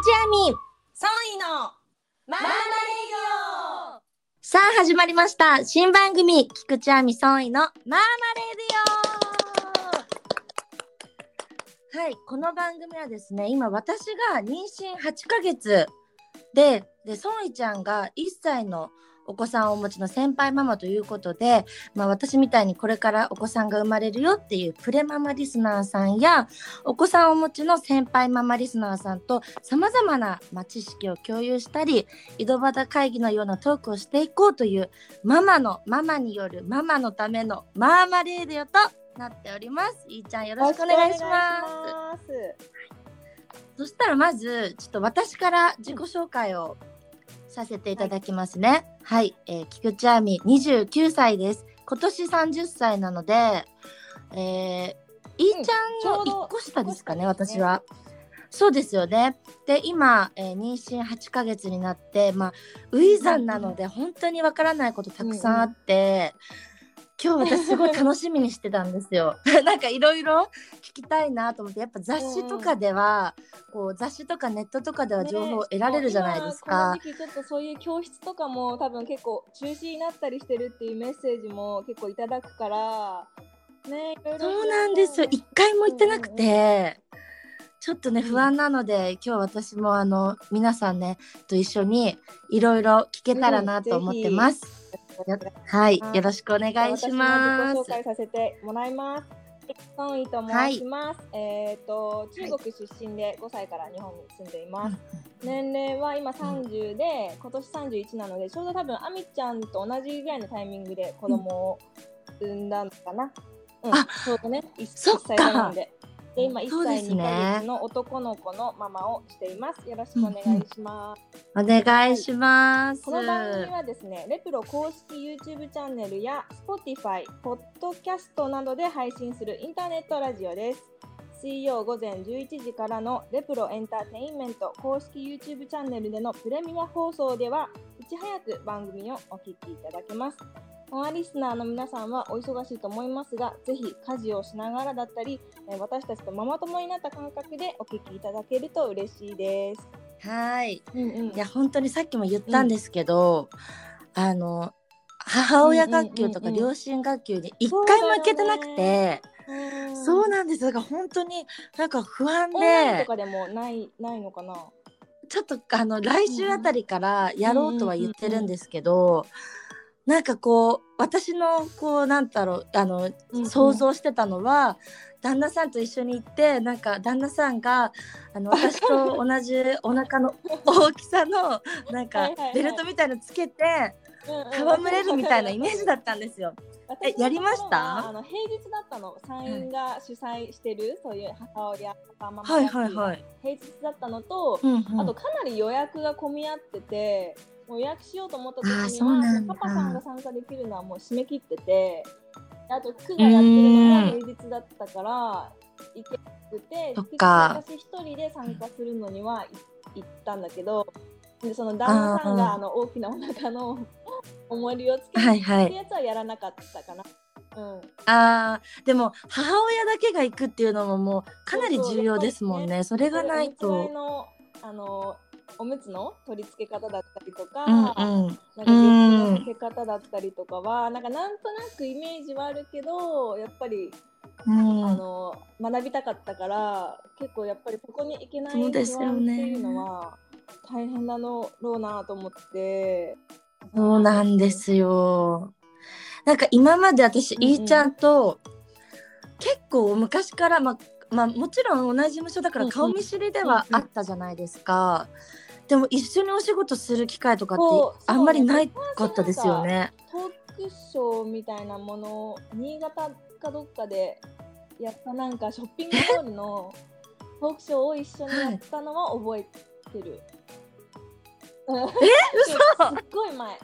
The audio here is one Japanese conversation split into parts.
口亜美ソイのママレディさあ始まりました。新番組菊池亜美ソイのマーマレディオ。はいこの番組はですね今私が妊娠8ヶ月ででソイちゃんが1歳のお子さんをお持ちの先輩ママということで、まあ、私みたいにこれからお子さんが生まれるよっていうプレママリスナーさんやお子さんをお持ちの先輩ママリスナーさんとさまざまな、まあ、知識を共有したり井戸端会議のようなトークをしていこうというママのママによるママのためのマーマレーディオとなっております。いーちゃんよろしくお願いします。そしたらまずちょっと私から自己紹介をさせていただきますね。はい、えー、菊池亜美29歳です。今年30歳なので、えー、いーちゃんの1個下ですかね、私は。そうですよね。で今、えー、妊娠8ヶ月になってまあ初産なので本当にわからないことたくさんあって、今日私すごい楽しみにしてたんですよ。なんかいろいろ聞きたいなと思ってやっぱ雑誌とかでは、こう雑誌とかネットとかでは情報を得られるじゃないですか。ね、今この時期ちょっとそういう教室とかも多分結構中止になったりしてるっていうメッセージも結構いただくから。ね、そうなんですよ。一回も行ってなくて。ちょっとね不安なので、今日私もあの皆さんねと一緒にいろいろ聞けたらなと思ってます。はい、よろしくお願いします。紹介させてもらいます。ソンイと申します。はい、えっ、ー、と中国出身で5歳から日本に住んでいます。年齢は今30で、今年31なので、ちょうど多分アミちゃんと同じぐらいのタイミングで子供を産んだのかな。うん、あ、そうだね。1歳差なんで。で今1歳2ヶ月の男の子のママをしています。よろしくお願いします。お願いします、はい、この番組はですね、レプロ公式 YouTube チャンネルや Spotify、ポッドキャストなどで配信するインターネットラジオです。水曜午前11時からのレプロエンターテインメント公式 YouTube チャンネルでのプレミア放送ではいち早く番組をお聞きいただけます。ママリスナーの皆さんはお忙しいと思いますが、ぜひ家事をしながらだったり、私たちとママ友になった感覚でお聞きいただけると嬉しいです。はい、うんうん、いや本当にさっきも言ったんですけど、うん、あの母親学級とか両親学級に一回も行けてなくて。そうなんです。だから本当になんか不安で。とかでもないないのかな？ちょっとあの来週あたりからやろうとは言ってるんですけど、なんかこう私のこうなんだろうあの、うんうん、想像してたのは旦那さんと一緒に行ってなんか旦那さんがあの私と同じお腹の 大きさのなんかベルトみたいのつけて戯れるみたいなイメージだったんですよ。えやりました？あの平日だったの。産院が主催してる、そういう母親ママはいはいはい。平日だったのと、うんうん、あとかなり予約が混み合っててもう予約しようと思った時にはパパさんが参加できるのはもう締め切っててあと区がやってるのが平日だったから行けなくて私一人で参加するのには行ったんだけどでその旦那さんがあの大きなお腹の重りをつけてってやつはやらなかったかな。うん、あでも母親だけが行くっていうのももうかなり重要ですもんね。それがないと。のあのおむつの取り付け方だったりとか、うんうん、なんかの付け方だったりとかは、なんかなんとなくイメージはあるけど、やっぱり、うん、あの学びたかったから、結構やっぱりここに行けない不安っていうのは大変なのろうなと思って。そうなんですよ。なんか今まで私、うんうん、いーちゃんと結構昔から、まあまあ、もちろん同じ事務所だから顔見知りではあったじゃないですか。でも一緒にお仕事する機会とかってあんまりないかったですよね。トークショーみたいなものを新潟かどっかでやったなんかショッピングモールのトークショーを一緒にやったのは覚えてる。え嘘。すっごい前。も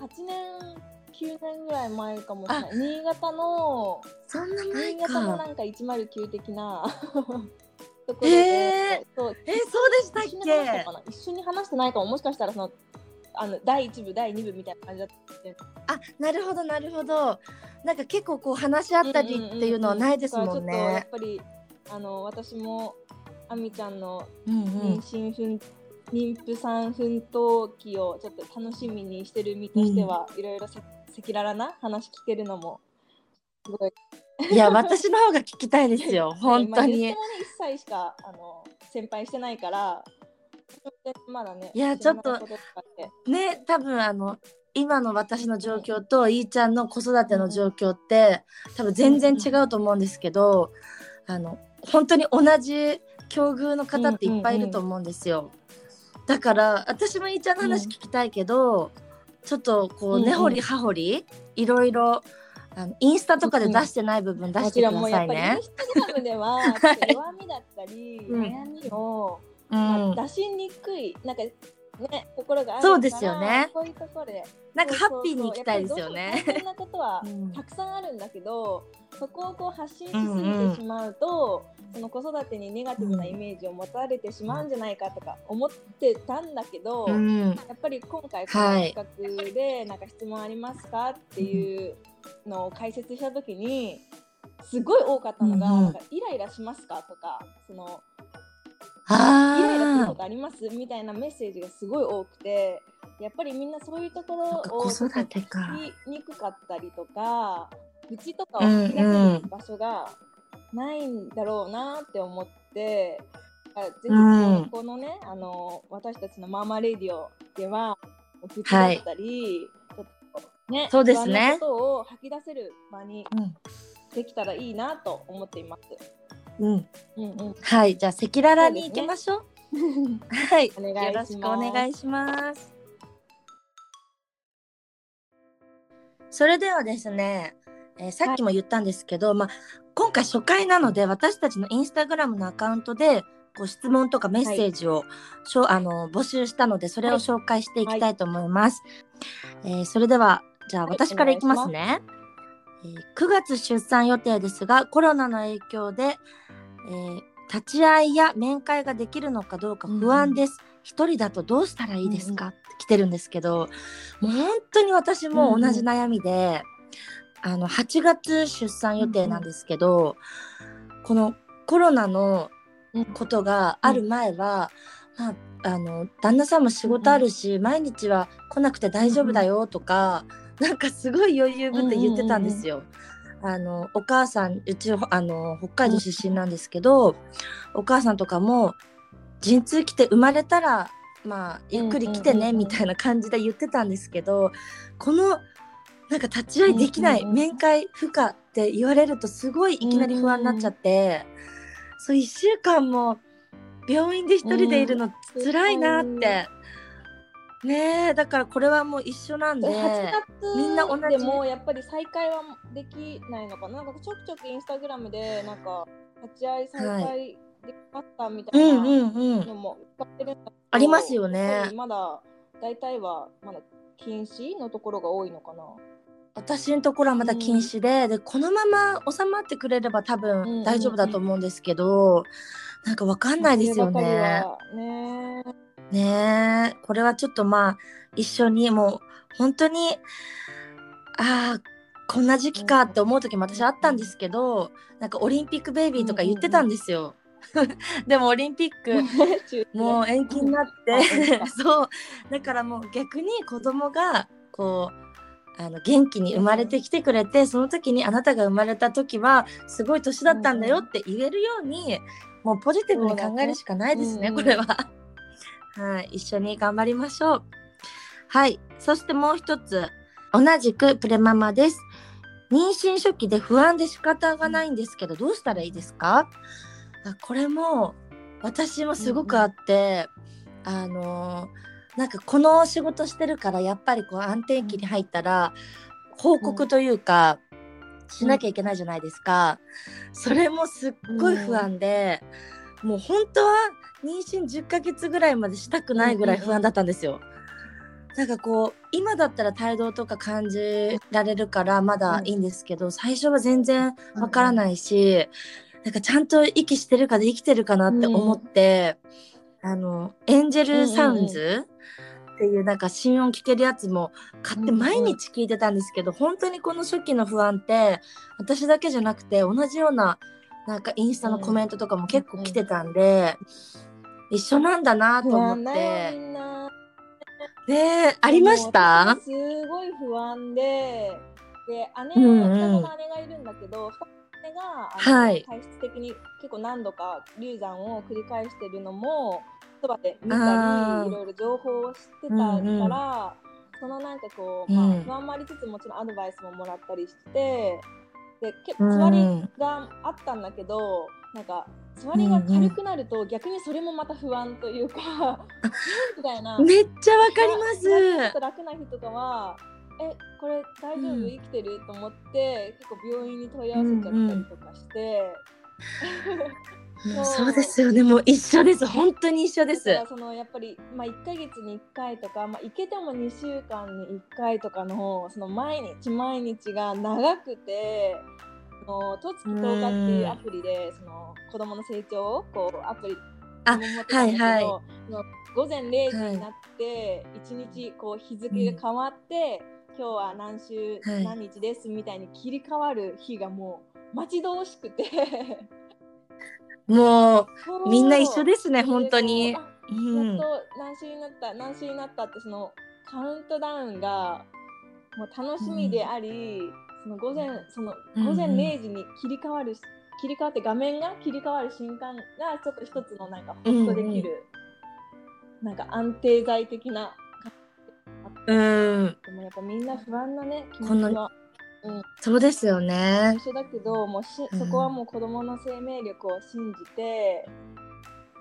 う8年9年ぐらい前かもしれない。新潟のそんな前新潟のなんか109的な ところで、えー、そうえそうでしたっけ？一緒に話してないかも。もしかしたらそのあの第1部第2部みたいな感じだったあなるほどなるほど。なんか結構こう話し合ったりっていうのはないですもんね、やっぱりあの私もあみちゃんのうんう妊ん。娠奮妊婦さん奮闘期をちょっと楽しみにしてる身としては、いろいろ赤裸々な話聞けるのもすごいいや、私の方が聞きたいですよ。本当にまあ言って。もね1歳しかあの先輩してないからまだねいやちょっとね、多分あの今の私の状況といーちゃんの子育ての状況って多分全然違うと思うんですけど、あの本当に同じ境遇の方っていっぱいいると思うんですよ。だから私もいーちゃんの話聞きたいけど、ちょっとこうんうん。う根掘り葉掘りいろいろあのインスタとかで出してない部分出してくだろんもうやっぱりイさいねン。スタグラムでは 弱みだったり、うん悩みを、うまん。あ、出しにくいなんかねところがあるからそうですよね。そういうところで。なんかハッピーに行きたいですよね。ぱりどうしても大変なことはうん。たくさんあるんだけど、そこをこう発信しすうんうぎんてしまうと、その子育てにネガティブなイメージを持たれてしまうんじゃないかとか思ってたんだけど、うん。やっぱり今回この企画でなんか質問ありますかっていうのを解説した時にすごい多かったのが、うん。うん。なんかイライラしますかとかそのイライラするあことありますみたいなメッセージがすごい多くてやっぱりみんなそういうところを子育てか。聞きにくかったりとか愚痴とかを吐き出せる場所がないんだろうなって思って。あぜひうん。このね、あの私たちのママレディオでは愚痴だったり、ちょっとねそうですね。ことを吐き出せる場にうん。できたらいいなと思っています。うんうんうん、はい、じゃあ赤裸々に行きましょう。はい、お願いよろしくお願いします。それではですね、えーさっきも言ったんですけど、まあ今回初回なので私たちのインスタグラムのアカウントでご質問とかメッセージを、しょあの募集したのでそれを紹介していきたいと思います。えーそれではじゃあはい私からいきますね。えー9月出産予定ですがコロナの影響で、えー立ち会いや面会ができるのかどうか不安です。一、人だとどうしたらいいですか、って来てるんですけどもう本当に私も同じ悩みで、あの8月出産予定なんですけど、このコロナのことがある前は、まあ、あの旦那さんも仕事あるし、毎日は来なくて大丈夫だよとか、なんかすごい余裕ぶって言ってたんですよ。あのお母さんうちあの北海道出身なんですけど、お母さんとかも陣痛来て生まれたらまあゆっくり来てねみたいな感じで言ってたんですけどこのなんか立ち会いできない、面会不可って言われるとすごいいきなり不安になっちゃって、そう1週間も病院で一人でいるの辛いなって、ねえだからこれはもう一緒なんで。8月みんな同じ。でもやっぱり再開はできないのかな？なんかちょくちょくインスタグラムでなんか立ち会い再開できましたみたいなうんうんうん。のも使ってるんだけどありますよね。まだ大体はまだ禁止のところが多いのかな？私のところはまだ禁止で,、でこのまま収まってくれれば多うんうんうん分大丈夫だと思うんですけど、なんかわかんないですよね。はねねえ。これはちょっとまあ一緒にもう本当にああこんな時期かって思う時も私あったんですけどなんかオリンピックベイビーとか言ってたんですよ。でもオリンピック中もう延期になってか。そう。だからもう逆に子供がこうあの元気に生まれてきてくれてその時にあなたが生まれた時はすごい年だったんだよって言えるようにもうポジティブに考えるしかないですねこれは。はい一緒に頑張りましょう。はいそしてもう一つ同じくプレママです。妊娠初期で不安で仕方がないんですけどどうしたらいいですか？あこれも私もすごくあって、あのーなんかこの仕事してるからやっぱりこう安定期に入ったら報告というか、しなきゃいけないじゃないですか、それもすっごい不安で、もう本当は妊娠10ヶ月ぐらいまでしたくないぐらい不安だったんですよ。なんかこう今だったら態度とか感じられるからまだいいんですけど、最初は全然わからないし、なんかちゃんと息してるかで生きてるかなって思って、あのエンジェルサウンズっていうなんか心音聞けるやつも買ってうんうん毎日聞いてたんですけど、本当にこの初期の不安って私だけじゃなくて同じようななんかインスタのコメントとかも結構来てたんで、一緒なんだなと不思って。ねありました？すごい不安で、で姉、うんうん。姉がいるんだけど、姉がはい。体質的に結構何度か流産を繰り返してるのもそばで見たりいろいろ情報を知ってたから、うんうん。そのなんかこう、まあうん。不安もありつつもちろんアドバイスももらったりしてでけうん。つわりがあったんだけどなんかつわりが軽くなると逆にそれもまた不安というか、みたいな。めっちゃわかりまちょっすと。楽な日とかは、え、これ大丈夫、うん生きてる？と思って、結構病院に問い合わせちゃったりとかして、うん そうですよね。もう一緒です。本当に一緒ですそのやっぱり、まあ、1ヶ月に1回とか、まあ、行けても2週間に1回とかのその毎日毎日が長くて。あのとつき10日っていうアプリでその子供の成長をこうアプリあ見守ってたんだけどはいはい。午前0時になって一日こう日付が変わって、今日は何週はい。何日ですみたいに切り替わる日がもう待ち遠しくて。もうみんな一緒ですね。で本当に。こ。ううんあやっと何週になった何週になったってそのカウントダウンがもう楽しみであり、その午前そのうん午前0時に切り替わる、切り替わって画面が切り替わる瞬間がちょっと一つのなんかホッとできる、なんか安定剤的なうん。でもやっぱみんな不安なね気持ちは。そうですよね。一緒だけどもうしうん。そこはもう子供の生命力を信じて、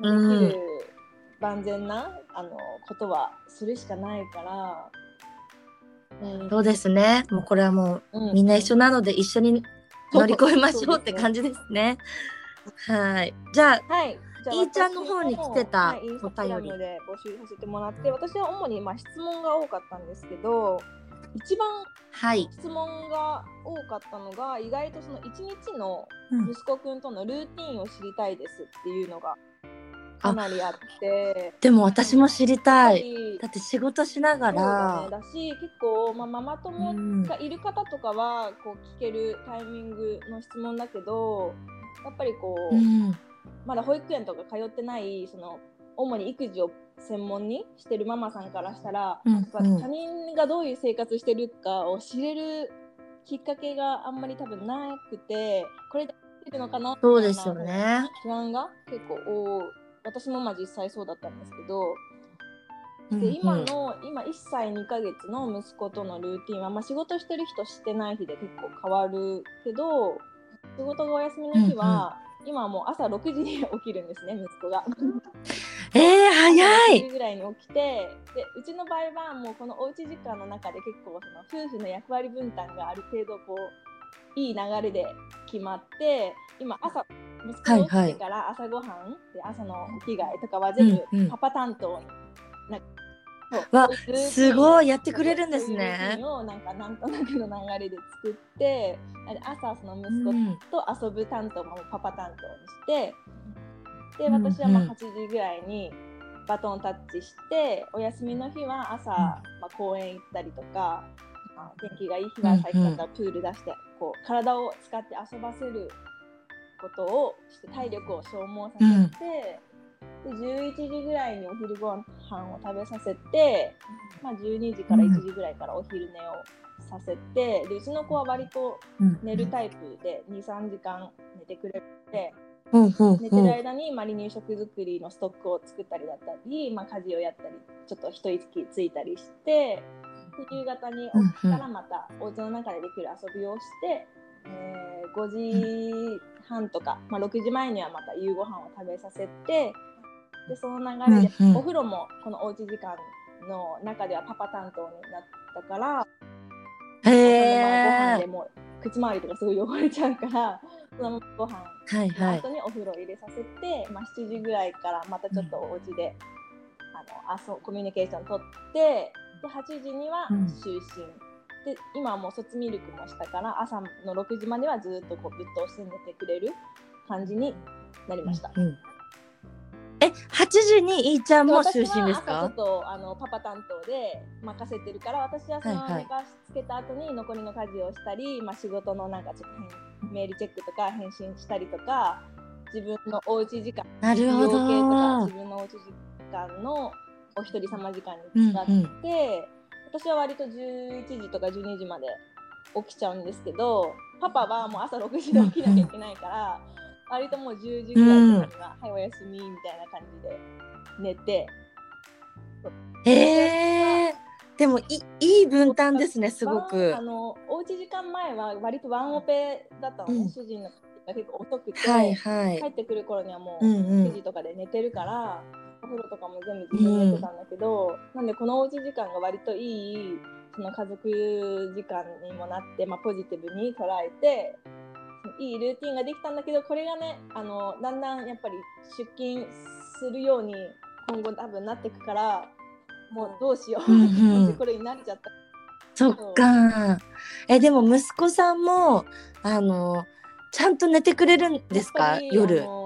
うん。できる万全なあのことはするしかないから、うんそうですね。もうこれはもううみんな一緒なので一緒に乗り越えましょうってじ。感じですね。はい。じゃあはい。いーちゃんの方に来てた私もはいで募集させてもらって、私は主にまあ質問が多かったんですけど、一番はい。質問が多かったのが意外とその一日のうん息子くんとのルーティンを知りたいですっていうのがかなりあって。でも私も知りたい。いだって仕事しながそうだ,、ね、ら。だし結構、まあ、ママ友うんがいる方とかはこう聞けるタイミングの質問だけどやっぱりこう、うん。まだ保育園とか通ってないその主に育児を専門にしてるママさんからしたら、うんやっぱ他人がどういう生活してるかを知れるきっかけがあんまり多分なくてこれでるのかなそうですよね。不安が結構多い私もまあ実際そうだったんですけどうんうんで今の今1歳2ヶ月の息子とのルーティンは、まあ、仕事してる日としてない日で結構変わるけど仕事がお休みの日は、今はもう朝6時に起きるんですね息子が。えー、早6い。時ぐらいに起きてでうちの場合はもうこのおうち時間の中で結構その夫婦の役割分担がある程度こういい流れで決まって今朝息子が起きてから朝ごはん、で朝のお着替えとかは全部パパ担当にうわそういうルーティンすごいやってくれるんですね。をなんかなんとなくの流れで作って朝その息子うん。と遊ぶ担当もパパ担当にしてでうん私はまあうん。8時ぐらいにバトンタッチしてお休みの日は朝、まあ、公園行ったりとか、まあ、天気がいい日は最近だったらプール出してこう体を使って遊ばせることをして体力を消耗させて、で11時ぐらいにお昼ご飯を食べさせて、まあ、12時から1時ぐらいからお昼寝をさせて、でうちの子は割とうん寝るタイプで23時間寝てくれるので。ほうほう寝てる間に、まあ、離乳食作りのストックを作ったりだったり、まあ、家事をやったりちょっと一息ついたりしてで夕方に起きたらまたお家の中でできる遊びをして、えー5時半とか、まあ、6時前にはまた夕ご飯を食べさせてでその流れで、うんうん。お風呂もこのおうち時間の中ではパパ担当になったから、へまあご飯でえ。もう口周りとかすごい汚れちゃうからそのご飯はいはい。後。にお風呂入れさせて、まあ、7時ぐらいからまたちょっとお家で、あのあそうコミュニケーション取ってで8時にはうん。就寝、で今はもう卒ミルクもしたから朝の6時まではずっとこうぶっ通して寝てくれる感じになりました。うんえ8時にいーちゃんも就寝です朝ちょっかとあのパパ担当で任せてるから私はそのはいはい。寝かしつけた後に残りの家事をしたり、まあ、仕事のなんかちょっと変メールチェックとか返信したりとか自分のおうち時間なるほど。自分のおうち時間のお一人様時間に使って、うんうん私は割と11時とか12時まで起きちゃうんですけどパパはもう朝6時で起きなきゃいけないから、割ともう10時ぐらいとかには、はいおやすみみたいな感じで寝て。へえでもいいい分担ですねすごく。あのおうち時間前は割とワンオペだったのね、うん。主人のが結構遅くて、はいはい。帰ってくる頃にはもううんう9時んとかで寝てるから、お風呂とかも全部自分で寝てたんだけど、なんでこのおうち時間が割といいその家族時間にもなって、まあ、ポジティブに捉えていいルーティンができたんだけどこれがねあのだんだんやっぱり出勤するように今後多分なっていくからもうどうしよう、うんうん。これになっちゃった。そっか。えでも息子さんもあのちゃんと寝てくれるんですか？夜。あのー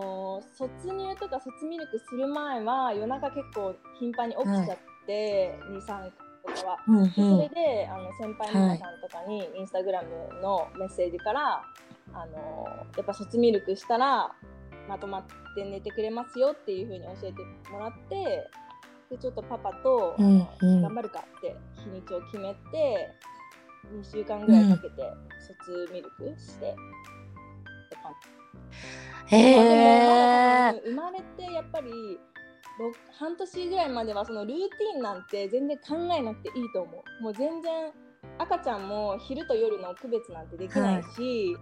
卒乳とか卒ミルクする前は夜中結構頻繁に起きちゃって、23回とかは。うんうん。でそれであの先輩ママさんとかにインスタグラムのメッセージから、あのーやっぱ卒ミルクしたらまとまって寝てくれますよっていう風に教えてもらってでちょっとパパと、うんうん。頑張るかって日にちを決めて2週間ぐらいかけて卒ミルクして、って感じへえ生まれてやっぱりろ半年ぐらいまではそのルーティンなんて全然考えなくていいと思う。もう全然赤ちゃんも昼と夜の区別なんてできないし、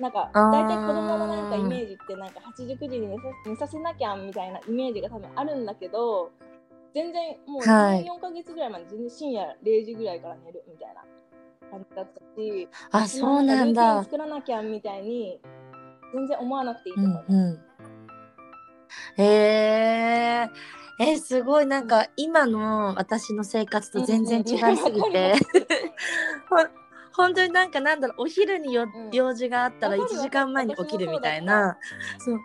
なんか大体子供のなんかイメージってなんか8時9時に寝さ寝させなきゃみたいなイメージが多分あるんだけど全然もうはい。4ヶ月ぐらいまで全然深夜0時ぐらいから寝るみたいな感じだったしあそうなんルーティンだ作らなきゃみたいに全然思わなくていいとう思う。んうん。へええすごい。なんか今の私の生活と全然違いすぎて。ほん本当になんかなんだろう。お昼によ、うん。用事があったら1わかる。時間前に起きるみたいな。そうう。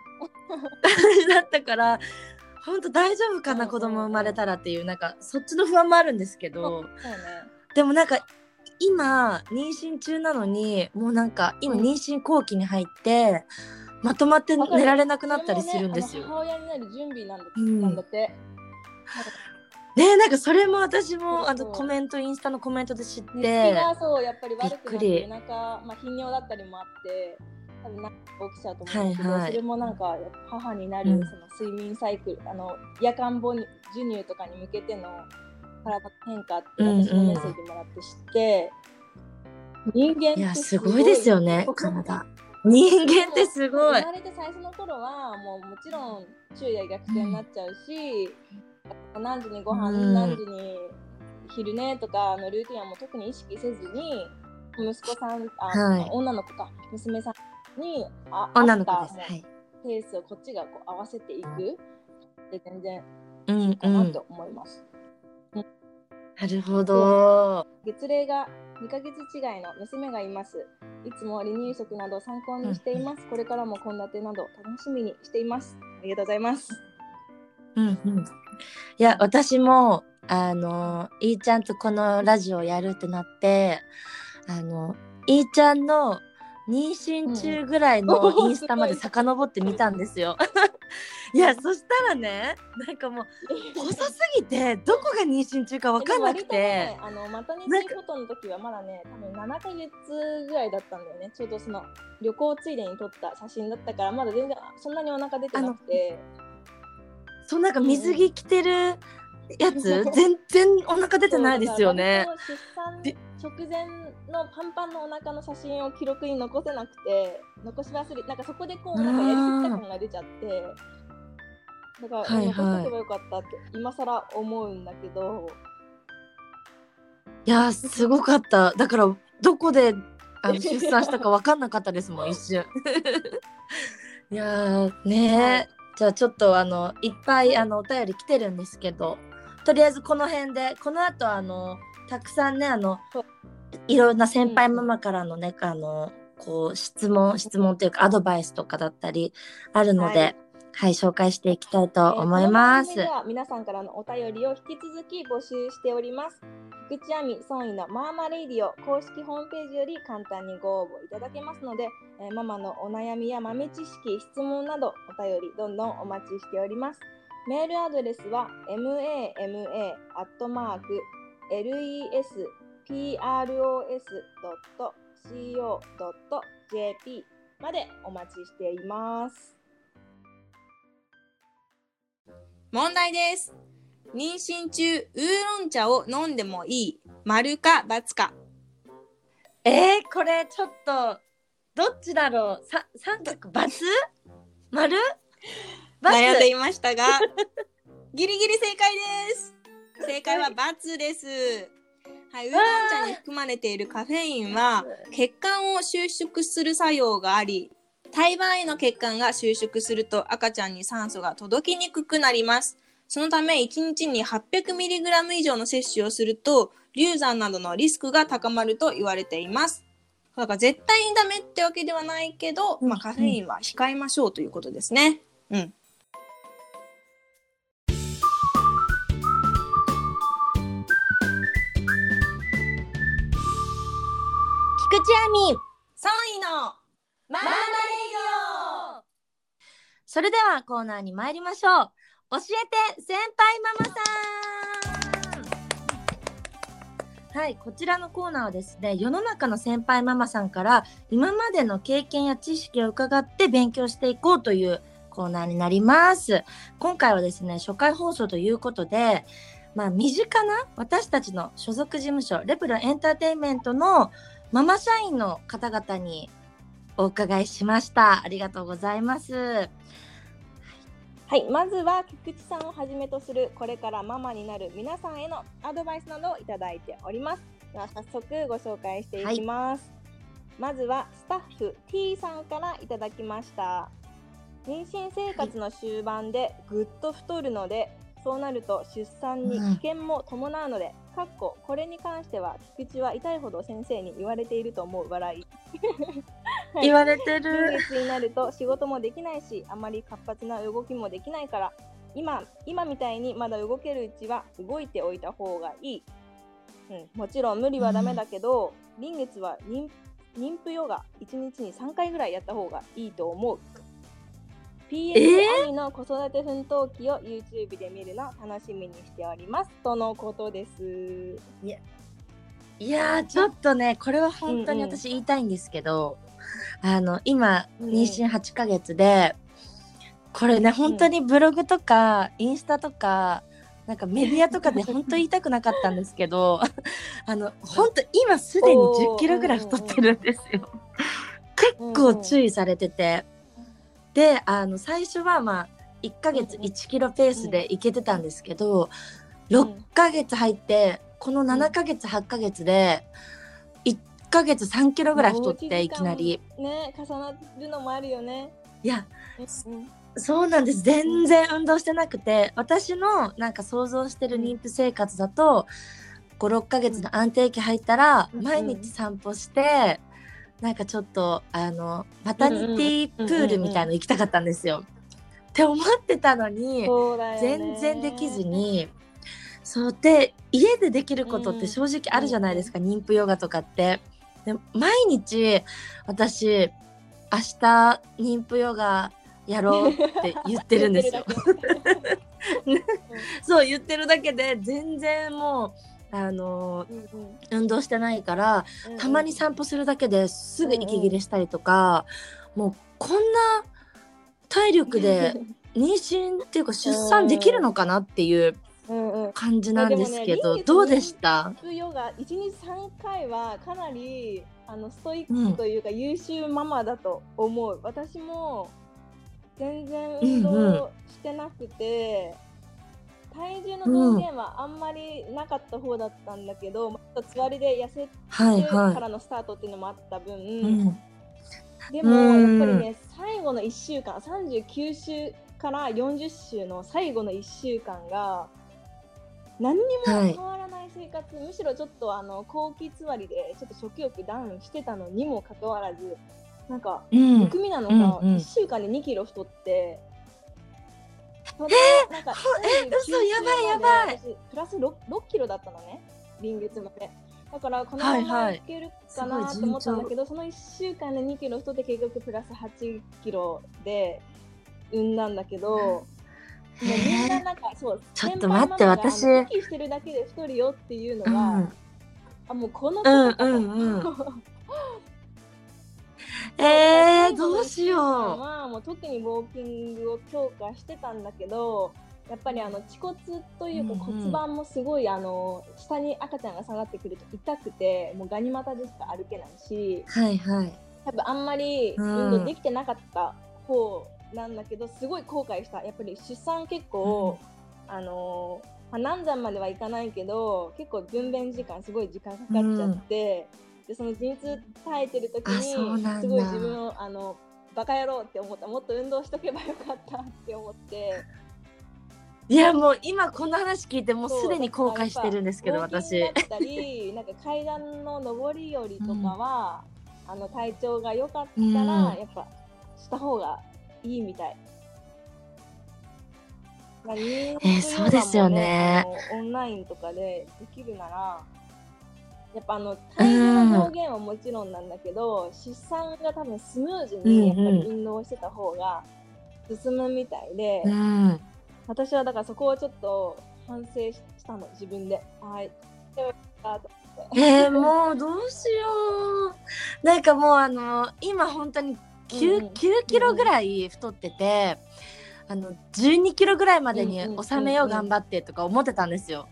だったから本当大丈夫かな、子供生まれたらっていうなんかそっちの不安もあるんですけど。でもなんか今妊娠中なのにもうなんか今うん。妊娠後期に入って、まとまって寝られなくなったりするんですよ。ね母親になる準備なんだ,、うん。なんだって。ねなんかそれも私もあのコメントインスタのコメントで知ってがそうやっぱり悪くなってり。夜中、まあ、頻尿だったりもあって多分なんか起きちゃうと思うんですけど、はいはい。それもなんか母になるうん。その睡眠サイクル、あの夜間母授乳とかに向けての体の変化ってうんうん私もメッセージもらって知って、人間っていやすごいですよね体。人間ってすごい生。まれて最初の頃はもうもちろん昼夜逆転になっちゃうし、何時にご飯、うん何時に昼寝とかのルーティンはもう特に意識せずに息子さんあ、はい女の子か娘さんにあ女の子です。はい。ペースをこっちがこう合わせていくで全然うんいいかうん。なと思います。なるほど。月齢が2ヶ月違いの娘がいます。いつも離乳食など参考にしています。これからも献立など楽しみにしています。ありがとうございます。うんうん。いや私もあのいーちゃんとこのラジオやるってなってあのいーちゃんの妊娠中ぐらいのうんインスタまで 遡ってみたんですよ。いやそしたらねなんかもう細すぎてどこが妊娠中か分かんなくて、ね、あのマタニティフォトの時はまだね、多分7ヶ月ぐらいだったんだよね。ちょうどその旅行ついでに撮った写真だったから、まだ全然そんなにお腹出てなくて。そうなんか水着着てるやつ全然お腹出てないですよね。出産直前のパンパンのお腹の写真を記録に残せなくて、残し忘れ、なんかそこでこうなんかやりすぎた感が出ちゃって。だから、はいはい。残しとけばよかったって今更思うんだけど。いやーすごかった。だからどこであの出産したか分かんなかったですもん 一瞬。いやーねじゃあちょっとあのいっぱいあのお便り来てるんですけどとりあえずこの辺でこの後あのたくさんねあのいろんな先輩ママからのね、あのこう質問質問というかアドバイスとかだったりあるので、はいはい、紹介していきたいと思います。えーでは皆さんからのお便りを引き続き募集しております。菊池亜美ソンイのマーマレイディオ公式ホームページより簡単にご応募いただけますので、えーママのお悩みや豆知識、質問などお便りどんどんお待ちしております。メールアドレスは mama.lespros.co.jp までお待ちしています。問題です。妊娠中、ウーロン茶を飲んでもいい。丸か×か。えー、これちょっと、どっちだろう？さ三角？バ ツ丸？バツ悩んでいましたが、ギリギリ正解です。正解は×です。はい、ウーロン茶に含まれているカフェインは血管を収縮する作用があり、胎盤への血管が収縮すると赤ちゃんに酸素が届きにくくなります。そのため1日に 800mg 以上の摂取をすると流産などのリスクが高まると言われています。だから絶対にダメってわけではないけど、まあ、カフェインは控えましょうということですね。うん。菊池亜美3位のママレイそれではコーナーに参りましょう。教えて先輩ママさん。はいこちらのコーナーはですね世の中の先輩ママさんから今までの経験や知識を伺って勉強していこうというコーナーになります。今回はですね初回放送ということでまあ身近な私たちの所属事務所レプロエンターテインメントのママ社員の方々にお伺いしました。ありがとうございます。はい、まずは菊池さんをはじめとするこれからママになる皆さんへのアドバイスなどをいただいております。では早速ご紹介していきます。まずはスタッフ T さんからいただきました。妊娠生活の終盤でぐっと太るので、そうなると出産に危険も伴うので、かっここれに関しては菊池は痛いほど先生に言われていると思う笑い。は い言われて臨る。月になると仕事もできないしあまり活発な動きもできないから今今みたいにまだ動けるうちは動いておいた方がいい、うん、もちろん無理はダメだけど、臨月は妊妊婦ヨガ1日に3回ぐらいやった方がいいと思う PS えアミの子育て奮闘記を YouTube で見るの楽しみにしておりますとのことです。いやーちょっとねこれは本当にうんうん。私言いたいんですけど、あの今うん妊娠8ヶ月で、これね本当にブログとかインスタとかなんかメディアとかで本当言いたくなかったんですけど あの本当今すでにおー10キロぐらい太ってるんですよ。結構注意されてて、であの最初はまあ1ヶ月うんうん。1キロペースでいけてたんですけど、6ヶ月入ってこの7ヶ月8ヶ月で1ヶ月3キロぐらい太っていきなり。ね重なるのもあるよね。いやうんそうなんです。全然運動してなくて私のなんか想像してる妊婦生活だと56ヶ月の安定期入ったらうん。毎日散歩してなんかちょっとあのマタニティプールみたいの行きたかったんですよ。って思ってたのに全然できずにそうで家でできることって正直あるじゃないですか、妊婦ヨガとかって。で毎日私明日妊婦ヨガやろうって言ってるんですよ。そう言ってるだけで全然もうあのうんうん。運動してないからうんうん。たまに散歩するだけですぐ息切れしたりとか、もうこんな体力で 妊娠っていうか出産できるのかなっていううんうん。感じなんですけど、いやでもねどうでした？ヨガ1日3回はかなりあのストイうん。ックというか優秀ママだと思う、私も全然運動してなくて、体重の増減はあんまりなかった方だったんだけど、またつわりで痩せはいてかはらのスタートっていうのもあった分、い。うんでもうん。やっぱりね最後の1週間39週から40週の最後の1週間が何にもはい変わらない生活、むしろちょっとあの後期つわりでちょっと食欲ダウンしてたのにもかかわらずなんかうん。むくみなのか、うんうん。1週間で2キロ太ってそれなんかえ嘘やばいやばい。私プラス 6, 6キロだったのね。臨月まで。だからこのはいはい。ままいけるかなと思ったんだけど、その1週間で2キロ太って結局プラス8キロで産んだんだけど、もうみんななんかそうちょっと待って私。息してるだけで太るよっていうのうが、ん。あもうこのうんうんうん えー、どうしよまあもう特にウォーキングを強化してたんだけどやっぱりあの恥骨というかうんうん。骨盤もすごい、あの下に赤ちゃんが下がってくると痛くてもうガニ股でしか歩けないしうはいはい。多分あんまりうん。運動できてなかった方なんだけど、すごい後悔した。やっぱり出産結構、あのまあ、難産まではいかないけど結構分娩時間すごい時間かかっちゃって、でその陣痛耐えてる時にすごい自分をあのバカ野郎って思ったもっと運動しとけばよかったって思って。いやもう今この話聞いてもうすでに後悔してるんですけど私。グだったりなんか階段の上り下りとかは、あの体調が良かったら、うん。やっぱした方がいいみたい。まあえーそうですよね。オンラインとかでできるならやっぱあの体重の表現はもちろんなんだけど、出産が多分スムーズにやっぱり運動してた方が進むみたいで、うん。私はだからそこをちょっと反省したの自分で。はいえー、もうどうしよう。なんかもうあの今本当に 9,、うんうん。9キロぐらい太ってて、あの12キロぐらいまでに収めよう頑張ってとか思ってたんですよ。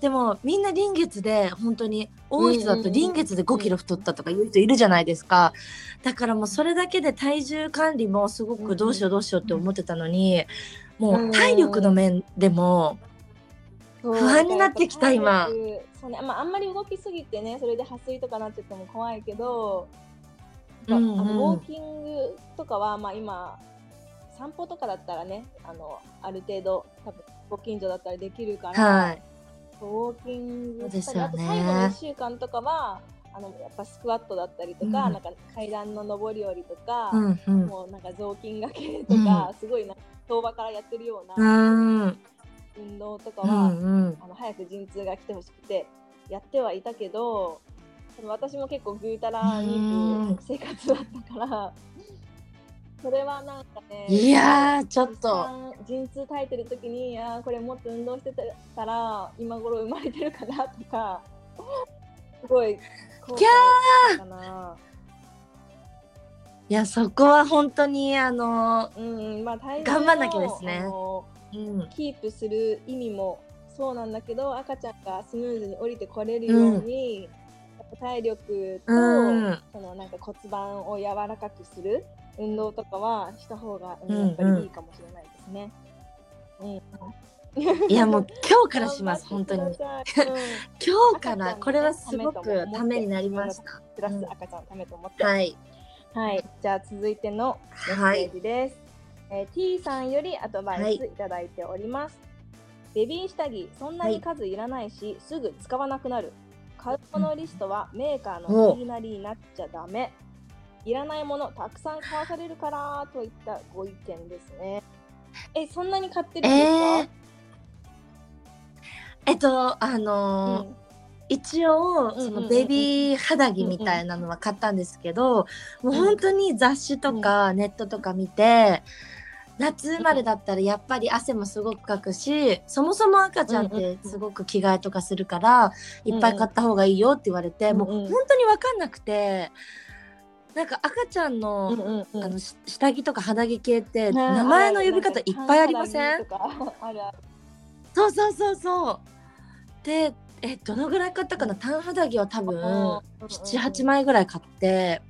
でもみんな臨月で本当に多い人だと臨月で5キロ太ったとかいう人いるじゃないですか。だからもうそれだけで体重管理もすごくどうしようどうしようって思ってたのにもう体力の面でも不安になってきた今。そうねまあ、あんまり動きすぎてねそれで破水とかなっちゃっても怖いけど、まあうんうん。あのウォーキングとかは、まあ、今散歩とかだったらねあのある程度多分ご近所だったらできるから、はいウォーキングしたり、ね。あと最後の1週間とかはあのやっぱスクワットだったりとか,、うん。なんか階段の上り下りとか、うんうん。もうなんか雑巾がけとか、すごいなんか相場からやってるよううなん。運動とかうは、んうん。あの早く陣痛が来てほしくてやってはいたけど私も結構ぐうたらに生活だったからそれはなんかねいやーちょっ出と産陣痛耐えてる時にあーこれもっと運動してたら今頃生まれてるかなとかすごい後悔したかな。いやそこは本当にあのうんまあ、頑張んなきゃですね。キープする意味もそうなんだけど赤ちゃんがスムーズに降りてこれるように、やっぱ体力と、うん。そのなんか骨盤を柔らかくする運動とかはした方が、うんうんやっぱりいいかもしれないですね。うん、いやもう今日からします本当に。今日からこれはすごくためになりました。プラス赤ちゃんのためと思って。はい。はい、じゃあ続いてのメッセージです。えー T さんよりアドバイスいただいております。ベビー下着、そんなに数いらないし、すぐ使わなくなる。買うものリストはメーカーの言いなりになっちゃダメ。いらないものたくさん買わされるからといったご意見ですね。え、そんなに買ってるんですか、えー。えっとあのーうん。一応そのベビー肌着みたいなのは買ったんですけど、もう本当に雑誌とかネットとか見て、夏生まれだったらやっぱり汗もすごくかくしそもそも赤ちゃんってすごく着替えとかするから、いっぱい買った方がいいよって言われて、もう本当に分かんなくてなんか赤ちゃんの,、うんうんうん。あのし下着とか肌着系ってね名前の呼び方いっぱいありません？そうそうそうそう。で、え、どのぐらい買ったかな？単肌着は多分、7、8枚ぐらい買って、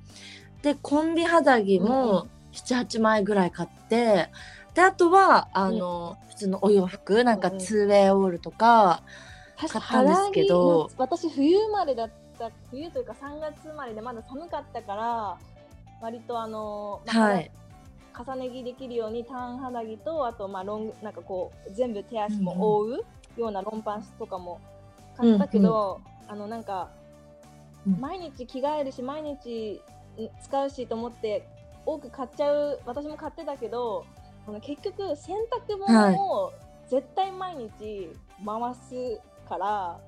で、コンビ肌着うんうも7、8枚ぐらい買って、で、あとは、あの、普通のお洋服、なんかうんうん。2way オールとか、買ったんですけど。私冬生まれだった冬というか3月生まれでまだ寒かったから割とあの、まあはい。重ね着できるようにターン肌着とあとまあロングなんかこう全部手足も覆うようなロンパンスとかも買ったけど、あのなんか、うん。毎日着替えるし毎日ん使うしと思って多く買っちゃう私も買ってたけどあの結局洗濯物を絶対毎日回すから、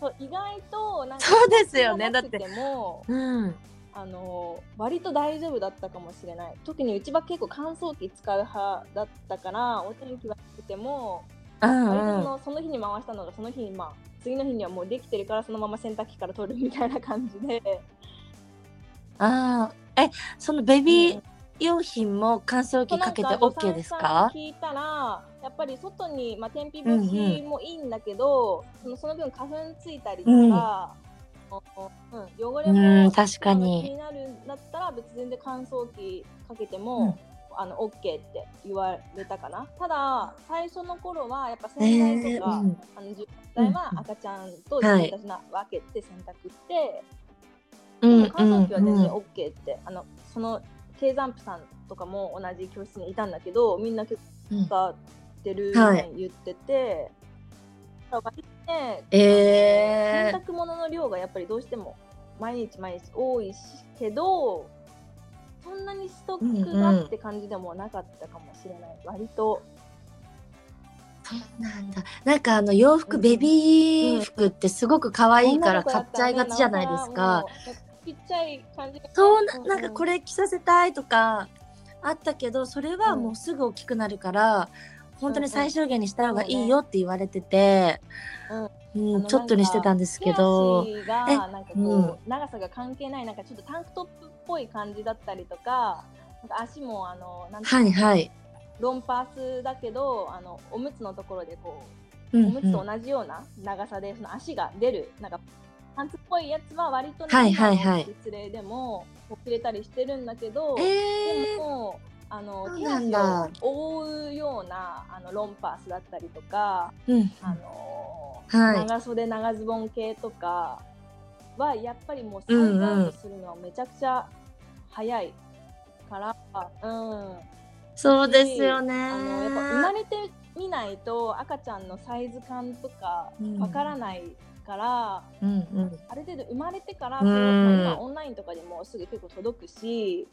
そう意外となんかそうですよね洗濯なくてもうん。あの割と大丈夫だったかもしれない特にうちは結構乾燥機使う派だったからお天気悪くてもうん割とそうん。のその日に回したのがその日にまあ次の日にはもうできてるからそのまま洗濯機から取るみたいな感じでああ。え、そのベビー用品も乾燥機かけて OK ですか？聞いたらやっぱり外に、まあ、天日干しもいいんだけど、そのその分花粉ついたりとか、うん。汚れもうん確かに。気になるんだったら別に全然乾燥機かけても、あの OK って言われたかな。ただ最初の頃はやっぱ洗剤とか、えーうん。あの10代は赤ちゃんと自分たちな分けて洗濯して、うんでも乾燥機は全然うん OK って、あのその経山婦さんとかも同じ教室にいたんだけどみんな結構使ってるはい。ね言ってて、だから割とねえ洗濯物の量がやっぱりどうしても毎日毎日多いしけどそんなにストックがって感じでもなかったかもしれない、割と。そうなんだ。なんかあの洋服、ベビー服ってすごく可愛いから買っちゃいがちじゃないですか。ちっちゃい感じそうな、なんかれこれ着させたいとかあったけど、それはもうすぐ大きくなるから、本当に最小限にした方がいいよって言われてて、うんあのちょっとにしてたんですけど、長さが関係ないなんかちょっとタンクトップっぽい感じだったりとか足もあのなんはいはい。ロンパースだけどあのおむつのところでこううんおむつとうん同じような長さでその足が出るなんかパンツっぽいやつは割とね、はいはいはい。失礼でも遅れたりしてるんだけど、えでもあの手足を覆うようなあのロンパースだったりとか、ー、うん。あのはい。長袖長ズボン系とかはやっぱりもうサイズアウトするのはめちゃくちゃ早いから、うん、そうですよね。あのやっぱ生まれてみないと赤ちゃんのサイズ感とかうん。わからないから、うんうん。ある程度生まれてから、うん。今オンラインとかでもすぐ結構届くし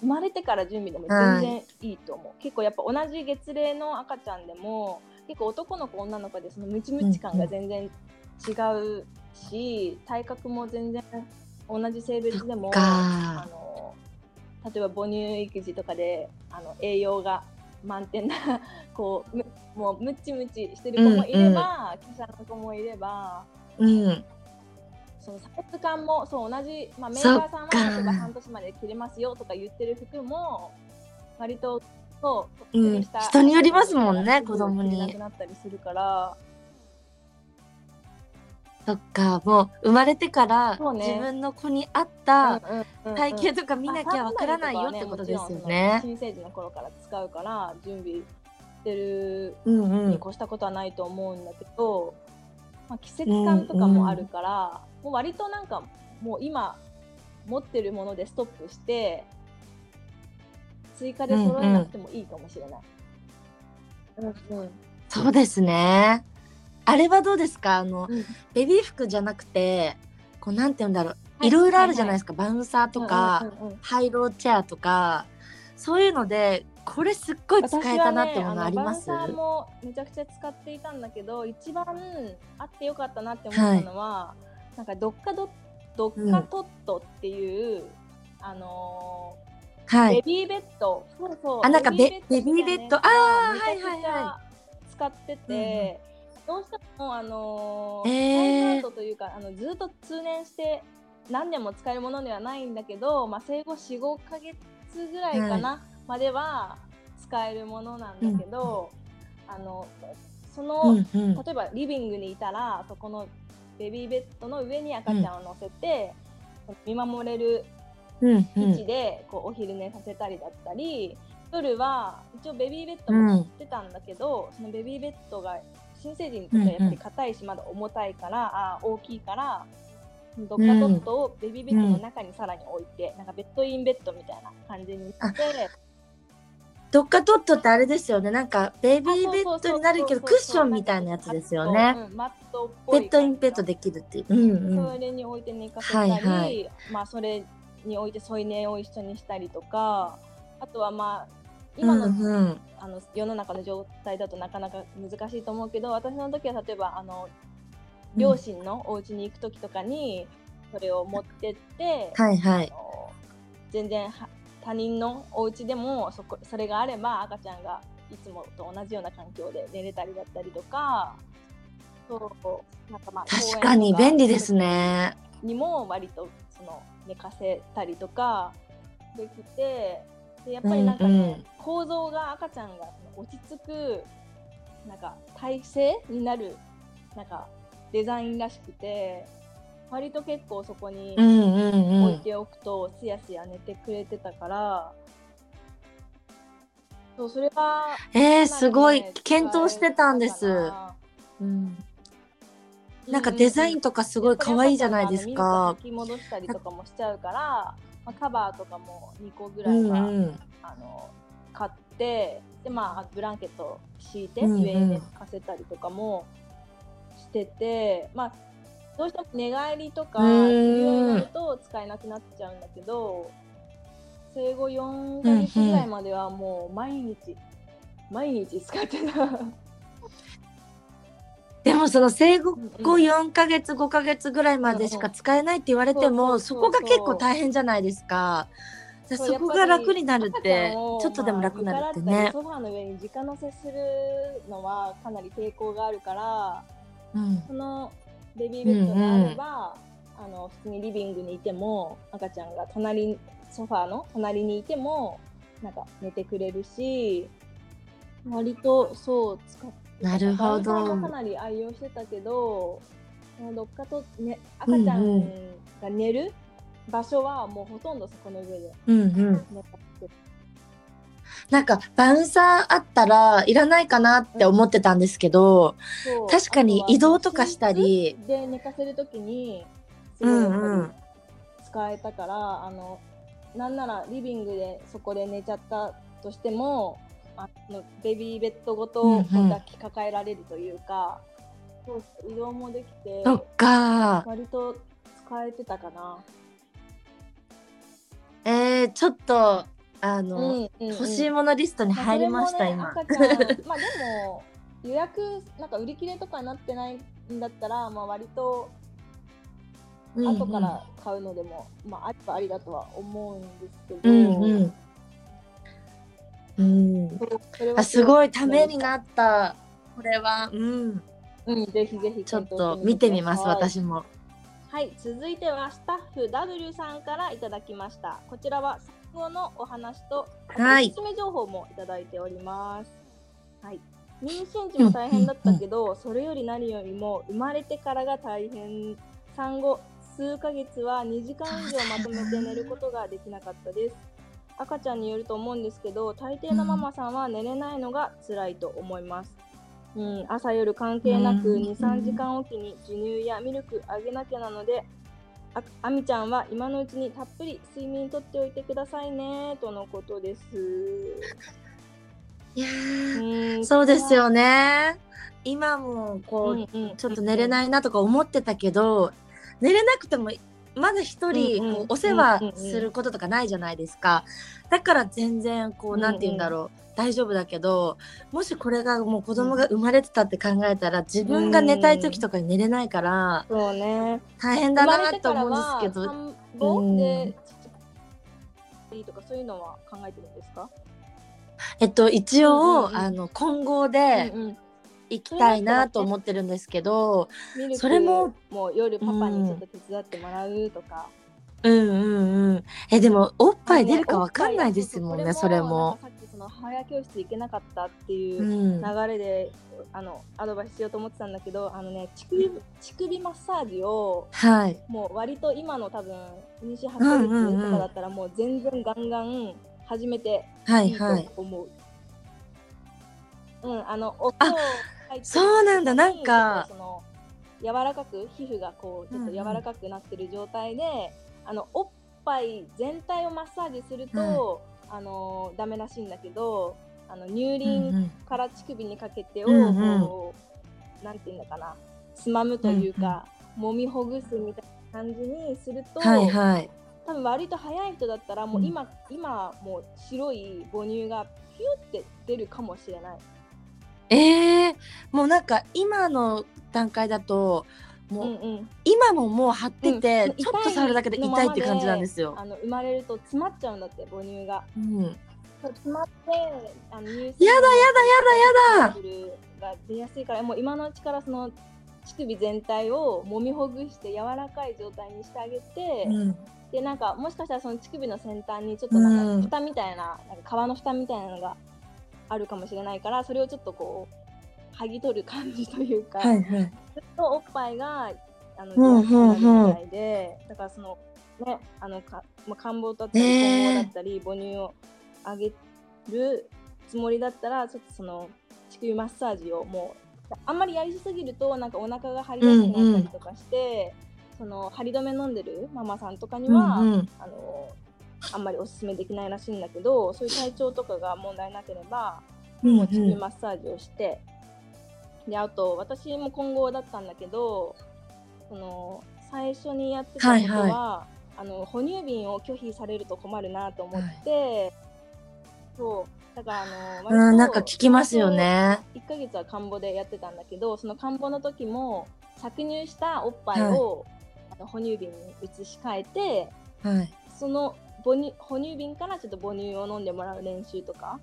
生まれてから準備でも全然いいと思う、結構やっぱ同じ月齢の赤ちゃんでも結構男の子女の子でそのムチムチ感が全然違うし、体格も全然同じ性別でもあの例えば母乳育児とかであの栄養が満点な こうむもうムチムチしてる子もいれば、華奢な子もいれば。うん。そのサイズ感もそう同じ、まあ、メーカーさんはか例えば半年まで着れますよとか言ってる服も割とそう、うん下人によりますもんね子供になくなったりするからそっか、もう生まれてから自分の子に合った体型とか見なきゃわからないよってことですよね。新生児の頃から使うから準備してる。に越したことはないと思うんだけど、まあ、季節感とかもあるから、もう割となんかもう今持ってるものでストップして追加で揃えなくてもいいかもしれない。うんうんそうですね。あれはどうですか？あの、うん。ベビー服じゃなくて、こうなんて言うんだろう。はい。いろいろあるじゃないですか。バウンサーとか、うんうんうんハイローチェアとか、そういうので、これすっごい使えたなってものあります、ね、バウンサーもめちゃくちゃ使っていたんだけど一番あってよかったなって思ったのは、なんかドッカドドッカトットっていう、あのーはい。ベビーベッド。そうそう。あなんかベベビーベッド。あーめちゃくちゃはいはいは使ってて、どうしてもあのーえー。サイズアウトというかあのずっと通年して何年も使えるものではないんだけど、まあ、生後45ヶ月ぐらいかな、までは使えるものなんだけど、あのその、うんうん。例えばリビングにいたらそこのベビーベッドの上に赤ちゃんを乗せて、見守れるうんう位置ん。でこうお昼寝させたりだったり夜は一応ベビーベッドもうん。持ってたんだけど、そのベビーベッドが新生児にとってはやっぱり硬いしまだ重たいから、あー大きいからドッカトットをベビーベッドの中にさらに置いて、なんかベッドインベッドみたいな感じにしてドッカトットってあれですよね。なんかベビーベッドになるけどクッションみたいなやつですよね。うんマットベッドインベッドできるっていう。うんうん。それに置いて寝かせたり、はいはいまあそれに置いて添い寝を一緒にしたりとかあとはまあ今の,、うんうん。あの世の中の状態だとなかなか難しいと思うけど私の時は例えばあの両親のお家に行く時とかにそれを持ってって、はいはい。あの全然は他人のお家でもそこそれがあれば赤ちゃんがいつもと同じような環境で寝れたりだったりとかそうなんかまあ確かに便利ですね。にも割とその寝かせたりとかできてでやっぱりなんかね、うんうん構造が赤ちゃんが落ち着くなんか体勢になるなんかデザインらしくて割と結構そこに置いておくとすやすや寝てくれてたから、そうそれはえー、すごい。検討してたんです。うん。ななんかデザインとかすごい可愛いじゃないですか。巻き戻したりとかもしちゃうから、まあ、カバーとかも2個ぐうんらいは、うんあの買ってでまあブランケット敷いてうんうん。上に寝かせたりとかもしてて、まあどうしても寝返りとかすうん。るようになると使えなくなっちゃうんだけど生後4ヶ月ぐらいまではもう毎日、毎日使ってた。でもその生後うんうん4ヶ月5ヶ月ぐらいまでしか使えないって言われてもそこが結構大変じゃないですか。でそこが楽になるって赤ちょっとでも楽になるってねまあ。ソファーの上に直乗せするのはかなり抵抗があるからうんそのベビーベッドがあれば、あの普通にリビングにいても赤ちゃんが隣ソファーの隣にいてもなんか寝てくれるし割とそう使っなるほど。かなり愛用してたけどどっかと、ね、赤ちゃんが寝る場所はもうほとんどそこの上で。うんうん。なんかバウンサーあったらいらないかなって思ってたんですけど、そう。確かに移動とかしたり。で寝かせるときにすごいやっぱりうんうん使えたから、あのなんならリビングでそこで寝ちゃったとしてもあのベビーベッドごと抱きかかえられるというか、そう移動もできてそっか。割と使えてたかな。えー、ちょっとあの、うんうんうん欲しいものリストに入りました、ね赤ちゃんまあでも予約なんか売り切れとかになってないんだったら、まあ、割とうんうん後から買うのでも、まあありはありだとは思うんですけど、うんうん。うん。あすごいためになった。これは、うん。うん、ぜひぜひちょっと見てみます、私も。はい、続いてはスタッフ W さんからいただきました。こちらは産後のお話と、おすすめ情報もいただいております。はい、妊娠時も大変だったけど、それより何よりも生まれてからが大変。産後数ヶ月は2時間以上まとめて寝ることができなかったです。赤ちゃんによると思うんですけど、大抵のママさんは寝れないのが辛いと思います。うん、朝夜関係なくうん2、3時間おきに授乳やミルクあげなきゃなので、ああみちゃんは今のうちにたっぷり睡眠とっておいてくださいねとのことです。いやーうんそうですよね。今もこう、うんうんちょっと寝れないなとか思ってたけど、寝れなくてもまだ一人こうお世話することとかないじゃないですか。だから全然こうんううん。なんて言うんだろう、大丈夫だけどもしこれがもう子供が生まれてたって考えたら自分が寝たい時とかに寝れないからそうね。大変だなと思うんですけど。うん。とかそういうのは考えてるんですか？えっと一応、うんうんうん。あの今後でうんうん行きたいなと思ってるんですけど、それももう夜パパにちょっと手伝ってもらうとか。うんうんうんえでもおっぱい出るかわかんないですもんねそれも。さっきその母親教室行けなかったってういうん流れで、あのアドバイスしようと思ってたんだけどあのね乳首乳首マッサージをはいもう割と今の多分妊娠8うんヶうんうん月とかだったらもう全然ガンガン始めてはいいいとはい。思う。うん、あの音を入ってる。そうなんだなんか。その柔らかく皮膚がこうちょっと柔らかくなってる状態で、あのおっぱい全体をマッサージすると、あのダメらしいんだけどあの乳うんう輪んから乳首にかけてを、うんうんこうなんていうのかなつまむというか、揉みほぐすみたいな感じにすると、はいはい。多分割と早い人だったらもう今、今もう白い母乳がピュって出るかもしれない。ええもうなんか今の段階だともう、うんうん、今ももう張ってて、うんちょっと触るだけで痛いって感じなんですよ。あの生まれると詰まっちゃうんだって母乳が。うん、そう詰まってあの乳やだやだやだやだ。だが出やすいからもう今のうちからその乳首全体を揉みほぐして柔らかい状態にしてあげて、うん、でなんかもしかしたらその乳首の先端にちょっとなんか蓋みたいな,、なんか皮の蓋みたいなのがあるかもしれないからそれをちょっとこう剥ぎ取る感じというか、はいはい。ずっとおっぱいがあの、うんうんうん。みたいでだからそのねあのか、まあ、感冒だったり混合だったり母乳をあげるつもりだったらちょっとその乳首マッサージをもうあんまりやりすぎるとなんかお腹が張りやすくなったりとかして、その張り止め飲んでるママさんとかには、うんうん。あのあんまりおすすめできないらしいんだけどそういう体調とかが問題なければうんもう乳首マッサージをして、であと私も混合だったんだけどその最初にやってたことは、はいあの哺乳瓶を拒否されると困るなと思って、そうだからあのうん、なんか聞きますよね。1ヶ月は看護でやってたんだけどその看護の時も搾乳したおっぱいを、あの哺乳瓶に移し替えてはい。その母乳哺乳瓶からちょっと母乳を飲んでもらう練習とか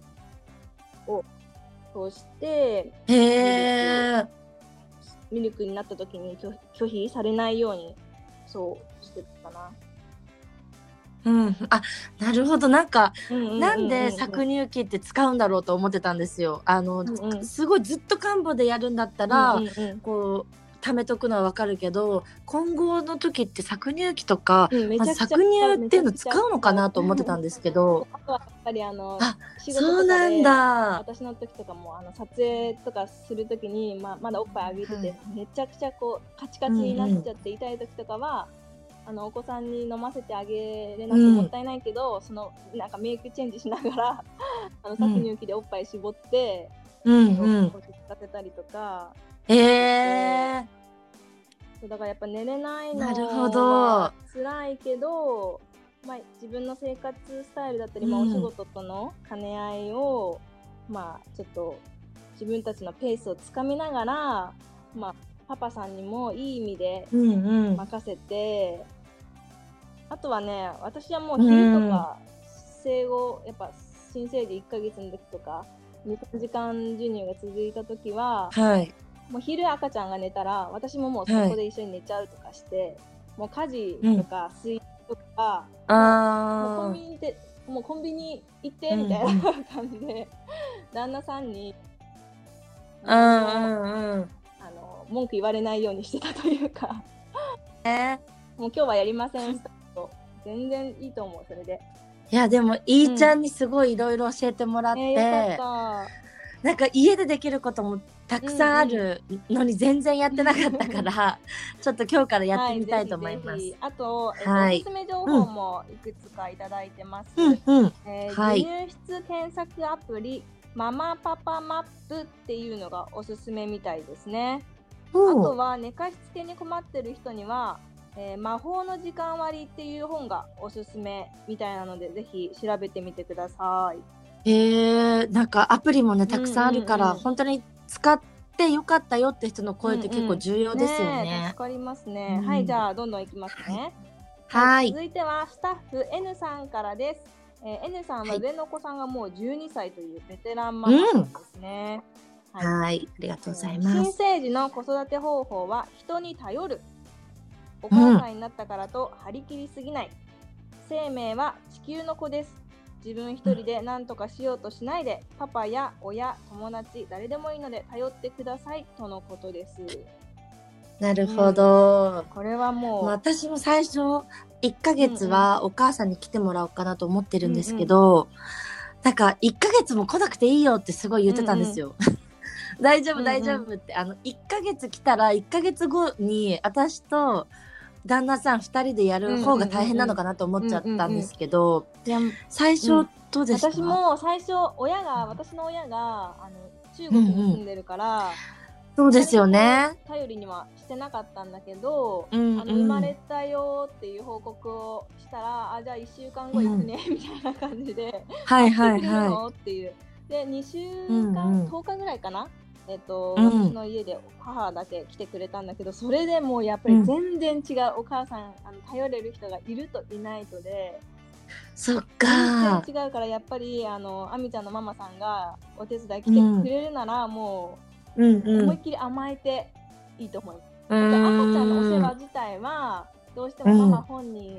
をそうしてへえ。ミルクになった時に拒拒否されないようにそうしてたかな。うん、あ、なるほど、なんか、なんで搾乳機って使うんだろうと思ってたんですよ。あの、んうんすごいずっと看護でやるんだったら、こう。貯めとくのはわかるけど混合の時って搾乳機とか、うんまずゃくちゃ搾乳っていうの使うのかなと思ってたんですけどやっぱりあのあ仕事とかでそうなんだ私の時とかもあの撮影とかする時に、まあ、まだおっぱいあげてて、はいめちゃくちゃこうカチカチになっちゃって痛い時とかは、あのお子さんに飲ませてあげれなくてもったいないけど、そのなんかメイクチェンジしながらあの搾乳機でおっぱい絞って、うんうん落ち着かせたりとかえー、そう。だからやっぱ寝れないのなるほど。は辛いけど、まあ、自分の生活スタイルだったり、まあ、おうん。仕事との兼ね合いを、まあちょっと自分たちのペースをつかみながら、まあ、パパさんにもいい意味でうんうん。任せて、あとはね私はもう昼とか生後やっぱ新生児1ヶ月の時とか23時間授乳が続いた時ははいもう昼赤ちゃんが寝たら私ももうそこで一緒に寝ちゃうとかして、もう家事とか水とか、もうコあンビニでもうコンビニ行ってうんみたいな感じで、旦那さんにーうんうんうん。あの文句言われないようにしてたというか。えもう今日はやりませんと。全然いいと思うそれで。いやでもいーちゃんにすごいいろいろ教えてもらって、えー、よかっなんか家でできることもたくさんあるのに全然やってなかったから、ちょっと今日からた。やってみたいと思います。はぜひぜひあと、えっとはいおすすめ情報もいくつかいただいてます。うんうんえーはい授乳室検索アプリママパパマップっていうのがおすすめみたいですね。あとは寝かしつけに困ってる人には、えー魔法の時間割っていう本がおすすめみたいなのでぜひ調べてみてください。へえなんかアプリもねたくさんあるから、うんうんうん本当に使ってよかったよって人の声って結構重要ですよえね。助かりますね。うんはいじゃあどんどんいきますね。はい続いてはスタッフ N さんからです。えー N さんははい上のお子さんがもう12歳というベテランママさんですね。はいはい、ありがとうございま新す。生児の子育て方法は人に頼る。お母さんになったからと張り切りすぎない。生命は地球の子です。自分一人で何とかしようとしないで、パパや親、友達、誰でもいいので頼ってくださいとのことです。なるほど。これはもう、私も最初1ヶ月はお母さんに来てもらおうかなと思ってるんですけど、なんか1ヶ月も来なくていいよってすごい言ってたんですよ。大丈夫うんうん 大丈夫って、あの1ヶ月来たら1ヶ月後に私と旦那さん2人でやる方が大変なのかなと思っちゃったんですけど、最初どうでした、私も最初親が私の親があの中国に住んでるから、そうですよね。頼りにはしてなかったんだけど、うんあの生まれたよっていう報告をしたら、あじゃあ1週間後行くね、みたいな感じで、はいはいはっていう。で2週うん間、うん。10日ぐらいかな、えっとうん私の家で母だけ来てくれたんだけどそれでもうやっぱり全然違う、お母さんあの頼れる人がいるといないとでい。そっか。全然違うからやっぱりあのあみちゃんのママさんがお手伝い来てくれるなら、もうんううん。思いっきり甘えていいと思います。う赤ちゃんのお世ん話自体はどうしてもママ本人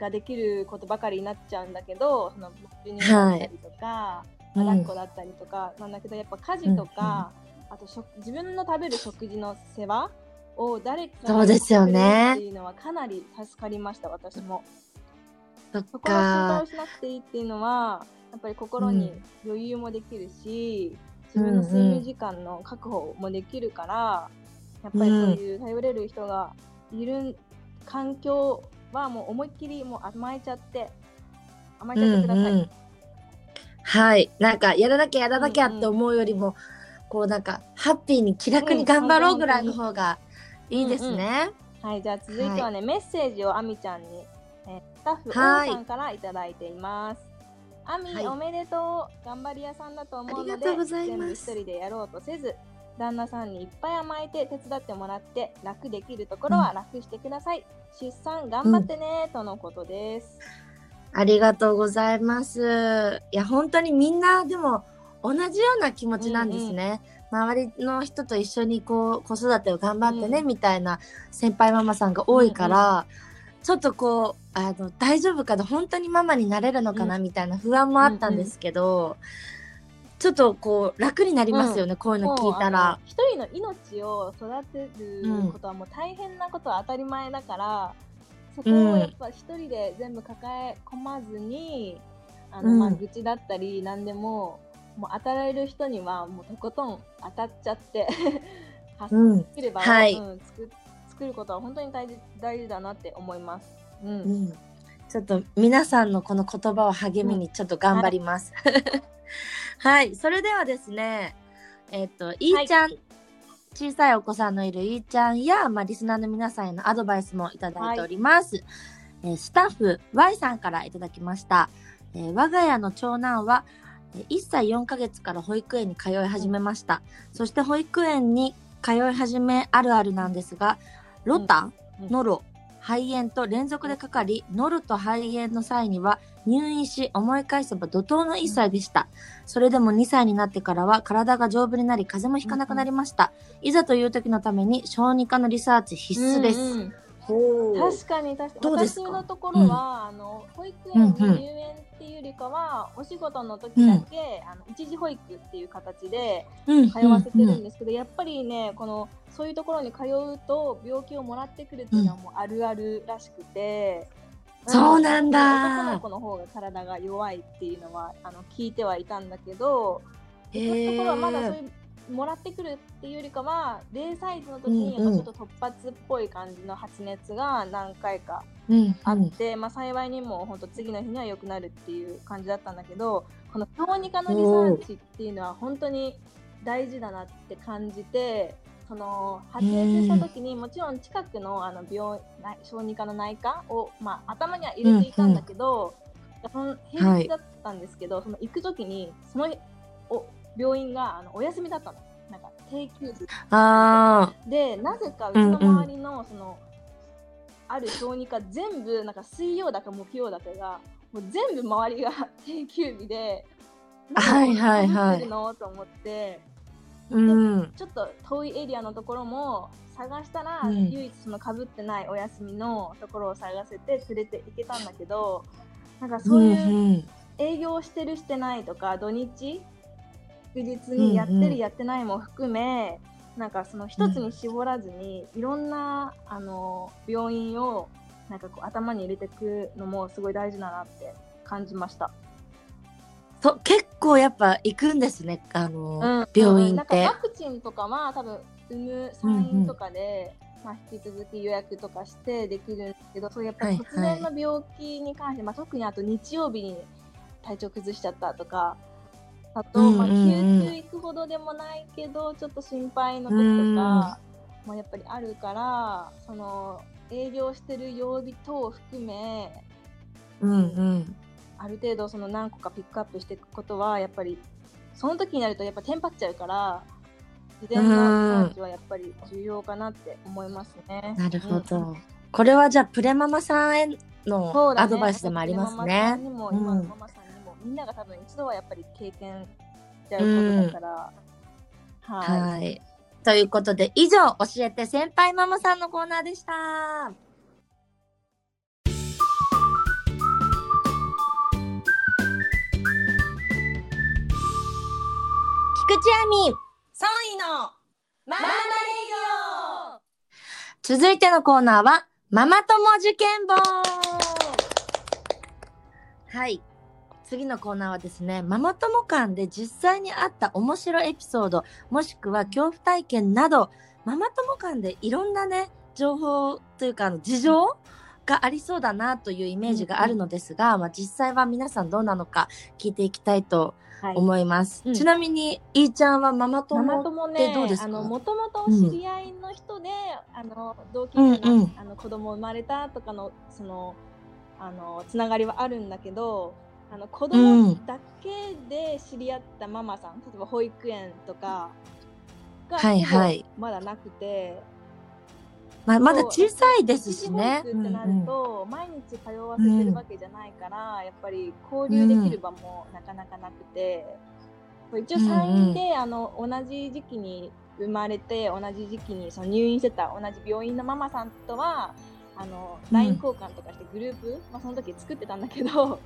ができることばかりになっちゃうんだけど、その授乳だったりとか、抱っこだったりとかなんだけどやっぱ家事とか、あと食自分の食べる食事の世話を誰かそうですよねっていうのはかなり助かりました私も。そこは心配かを。しなくていいっていうのはやっぱり心に余裕もできるし、自分の睡眠時間の確保もできるから、やっぱりそういう頼れる人がいる環境はもう思いっきりもう甘えちゃって甘えちゃってください。うんうんはい。なんか、やらなきゃやらなきゃって思うよりも、こうなんか、ハッピーに気楽に頑張ろうぐらいの方がいいですね。はい、じゃあ続いてはね、メッセージをあみちゃんに、えースタッフ、さんからいただいています。あみ、はいおめでとう。頑張り屋さんだと思うので全部一人でやろうとせず、旦那さんにいっぱい甘えて手伝ってもらって、楽できるところは楽してください。出産頑張ってね、とのことです。ありがとうございます。いや、本当にみんな、でも、同じような気持ちなんですね。周りの人と一緒にこう子育てを頑張ってね、うん。みたいな先輩ママさんが多いから、ちょっとこうあの大丈夫かな本当にママになれるのかな、みたいな不安もあったんですけど、ちょっとこう楽になりますよね、こういうの聞いたら。の。一人の命を育てることはもう大変なことは当たり前だから、そこをやっぱ一人で全部抱え込まずに、あのうん。まあ愚痴だったり何でももう当たられる人にはもうとことん当たっちゃって 発うん。作れば、はい。うん作作ることは本当に大事大事だなって思います。うん。うん、ちょっと皆さんのこの言葉を励みにちょっと頑張ります。はい、それではですね、えっ、と、いーちゃん、小さいお子さんのいるいーちゃんや、まあ、リスナーの皆さんへのアドバイスもいただいております。えースタッフ Y さんからいただきました。えー我が家の長男は、えー1歳4ヶ月から保育園に通い始めました。そして保育園に通い始めあるあるなんですが、ロタ、うんノロ、肺炎と連続でかかり、ノロと肺炎の際には入院し思い返せば怒涛の1歳でした。それでも2歳になってからは体が丈夫になり風邪もひかなくなりました。いざという時のために小児科のリサーチ必須です。うんうん確かに確かにどうですか？私のところは、あの保育園に入園よりかは、お仕事の時だけ、あの一時保育っていう形でうん。通わせてるうんんですけど、やっぱりねこのそういうところに通うと病気をもらってくるっていうのはもうあるあるらしくて、そうなんだ。男の子の方が体が弱いっていうのはあの聞いてはいたんだけど、へそういうところはまだそうーいうもらってくるっていうよりかは0歳児の時にやうんうん。っぱちょっと突発っぽい感じの発熱が何回かうんうん。あって、まあ、幸いにも本当次の日には良くなるっていう感じだったんだけどこの小児科のリサーチっていうのは本当に大事だなって感じてその発熱した時にもちろん近くのあの病内小児科の内科を、まあ、頭には入れていたんだけど、その平日だったんですけど、その行く時にそのお病院があのお休みだったの。なんか定休日あでなぜかうちの周りのその、ある小児科全部なんか水曜だか木曜だかがもう全部周りが定休日ではいはいはい。のと思って。ーうん。ちょっと遠いエリアのところも探したら、うん。唯一その被ってないお休みのところを探せて連れて行けたんだけどなんかそういううんうん営業してるしてないとか土日祝日にやってる、うんうんやってないも含めなんかその一つに絞らずに、いろんなあの病院をなんかこう頭に入れていくのもすごい大事だなって感じました。そ結構やっぱ行くんですねあの、うん病院って。ワクチンとかは多分産む産院とかで、まあ、引き続き予約とかしてできるんですけどそうやっぱり突然の病気に関して、まあ、特にあと日曜日に体調崩しちゃったとかあと、うんまあ、うんうん救急行くほどでもないけどちょっと心配の時とかもやっぱりあるからその営業してる曜日等を含めうんうん。ある程度その何個かピックアップしていくことはやっぱりその時になるとやっぱテンパっちゃうから事前のリサーチはやっぱり重要かなって思いますね。なるほうんど。これはじゃあプレママさんへのそうだねアドバイスでもありますママさねん。にも、うん今のママさみんなが多分一度はやっぱり経験しちゃうことだから。はい。はい。ということで以上教えて先輩ママさんのコーナーでした。菊池亜美3位のママレ続いてのコーナーは、ママ友受験本はい。次のコーナーはですね、ママ友間で実際にあった面白いエピソード、もしくは恐怖体験など、ママ友間でいろんなね、情報というか、あの事情がありそうだなというイメージがあるのですが、まあ実際は皆さんどうなのか聞いていきたいとはい。思います。うん。ちなみに、いーちゃんはママ友ママ友ってねどうですか？あのもともと知り合いの人で、あの同級生の,、うんうん。あの子供生まれたとかのそのあのつながりはあるんだけどあの子供だけで知り合ったママさん、例えば保育園とかがはいはい。ほぼまだなくて、まあ、まだ小さいですしね。ってなるうんうん。と、毎日通わせてるわけじゃないから、やっぱり交流できる場もなかなかなくて、一応産院で、あの同じ時期に生まれて同じ時期にその入院してた同じ病院のママさんとはあのうん LINE 交換とかしてグループ、まあ、その時作ってたんだけど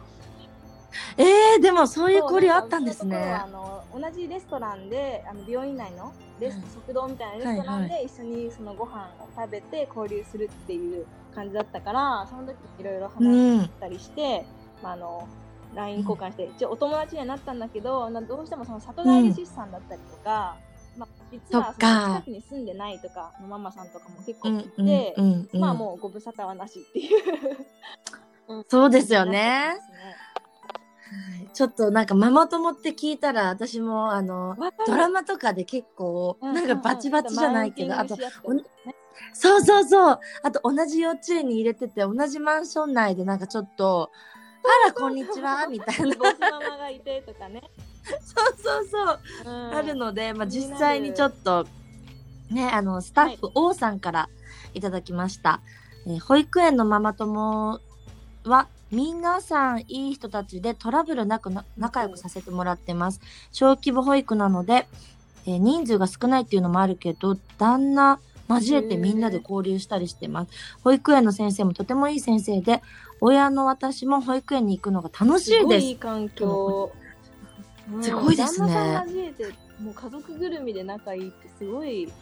えー、でもそういう交流あったんですね。あの同じレストランであの病院内のレス、うん食堂みたいなレストランで一緒にそのご飯を食べて交流するっていう感じだったからその時いろいろ話うん。したりして、まあ、あの LINE 交換して、一応お友達にはなったんだけどなどうしてもその里帰り出産だったりとか、まあ、実はその近くに住んでないとかのママさんとかも結構いうんて、うんうんうん。まあもうご無沙汰はなしっていう。うんそうですよねはい。ちょっとなんかママ友って聞いたら私もあのドラマとかで結構うん。なんかバチバチじゃないけど、あとね。そうそうそう。あと同じ幼稚園に入れてて同じマンション内でなんかちょっと「あらこんにちは」みたいな。ママがいてとかね、そうそうそう。うん。あるので、まあ、実際にちょっとねあのスタッフ O さんからいただきました、えー保育園のママ友は皆さんいい人たちでトラブルなくな仲良くさせてもらってます。小規模保育なので、えー人数が少ないっていうのもあるけど旦那交えてみんなで交流したりしてます。保育園の先生もとてもいい先生で親の私も保育園に行くのが楽しいごです。いい環境。うん。すごいですね。旦那さん交えて、もう家族ぐるみで仲いいってすごい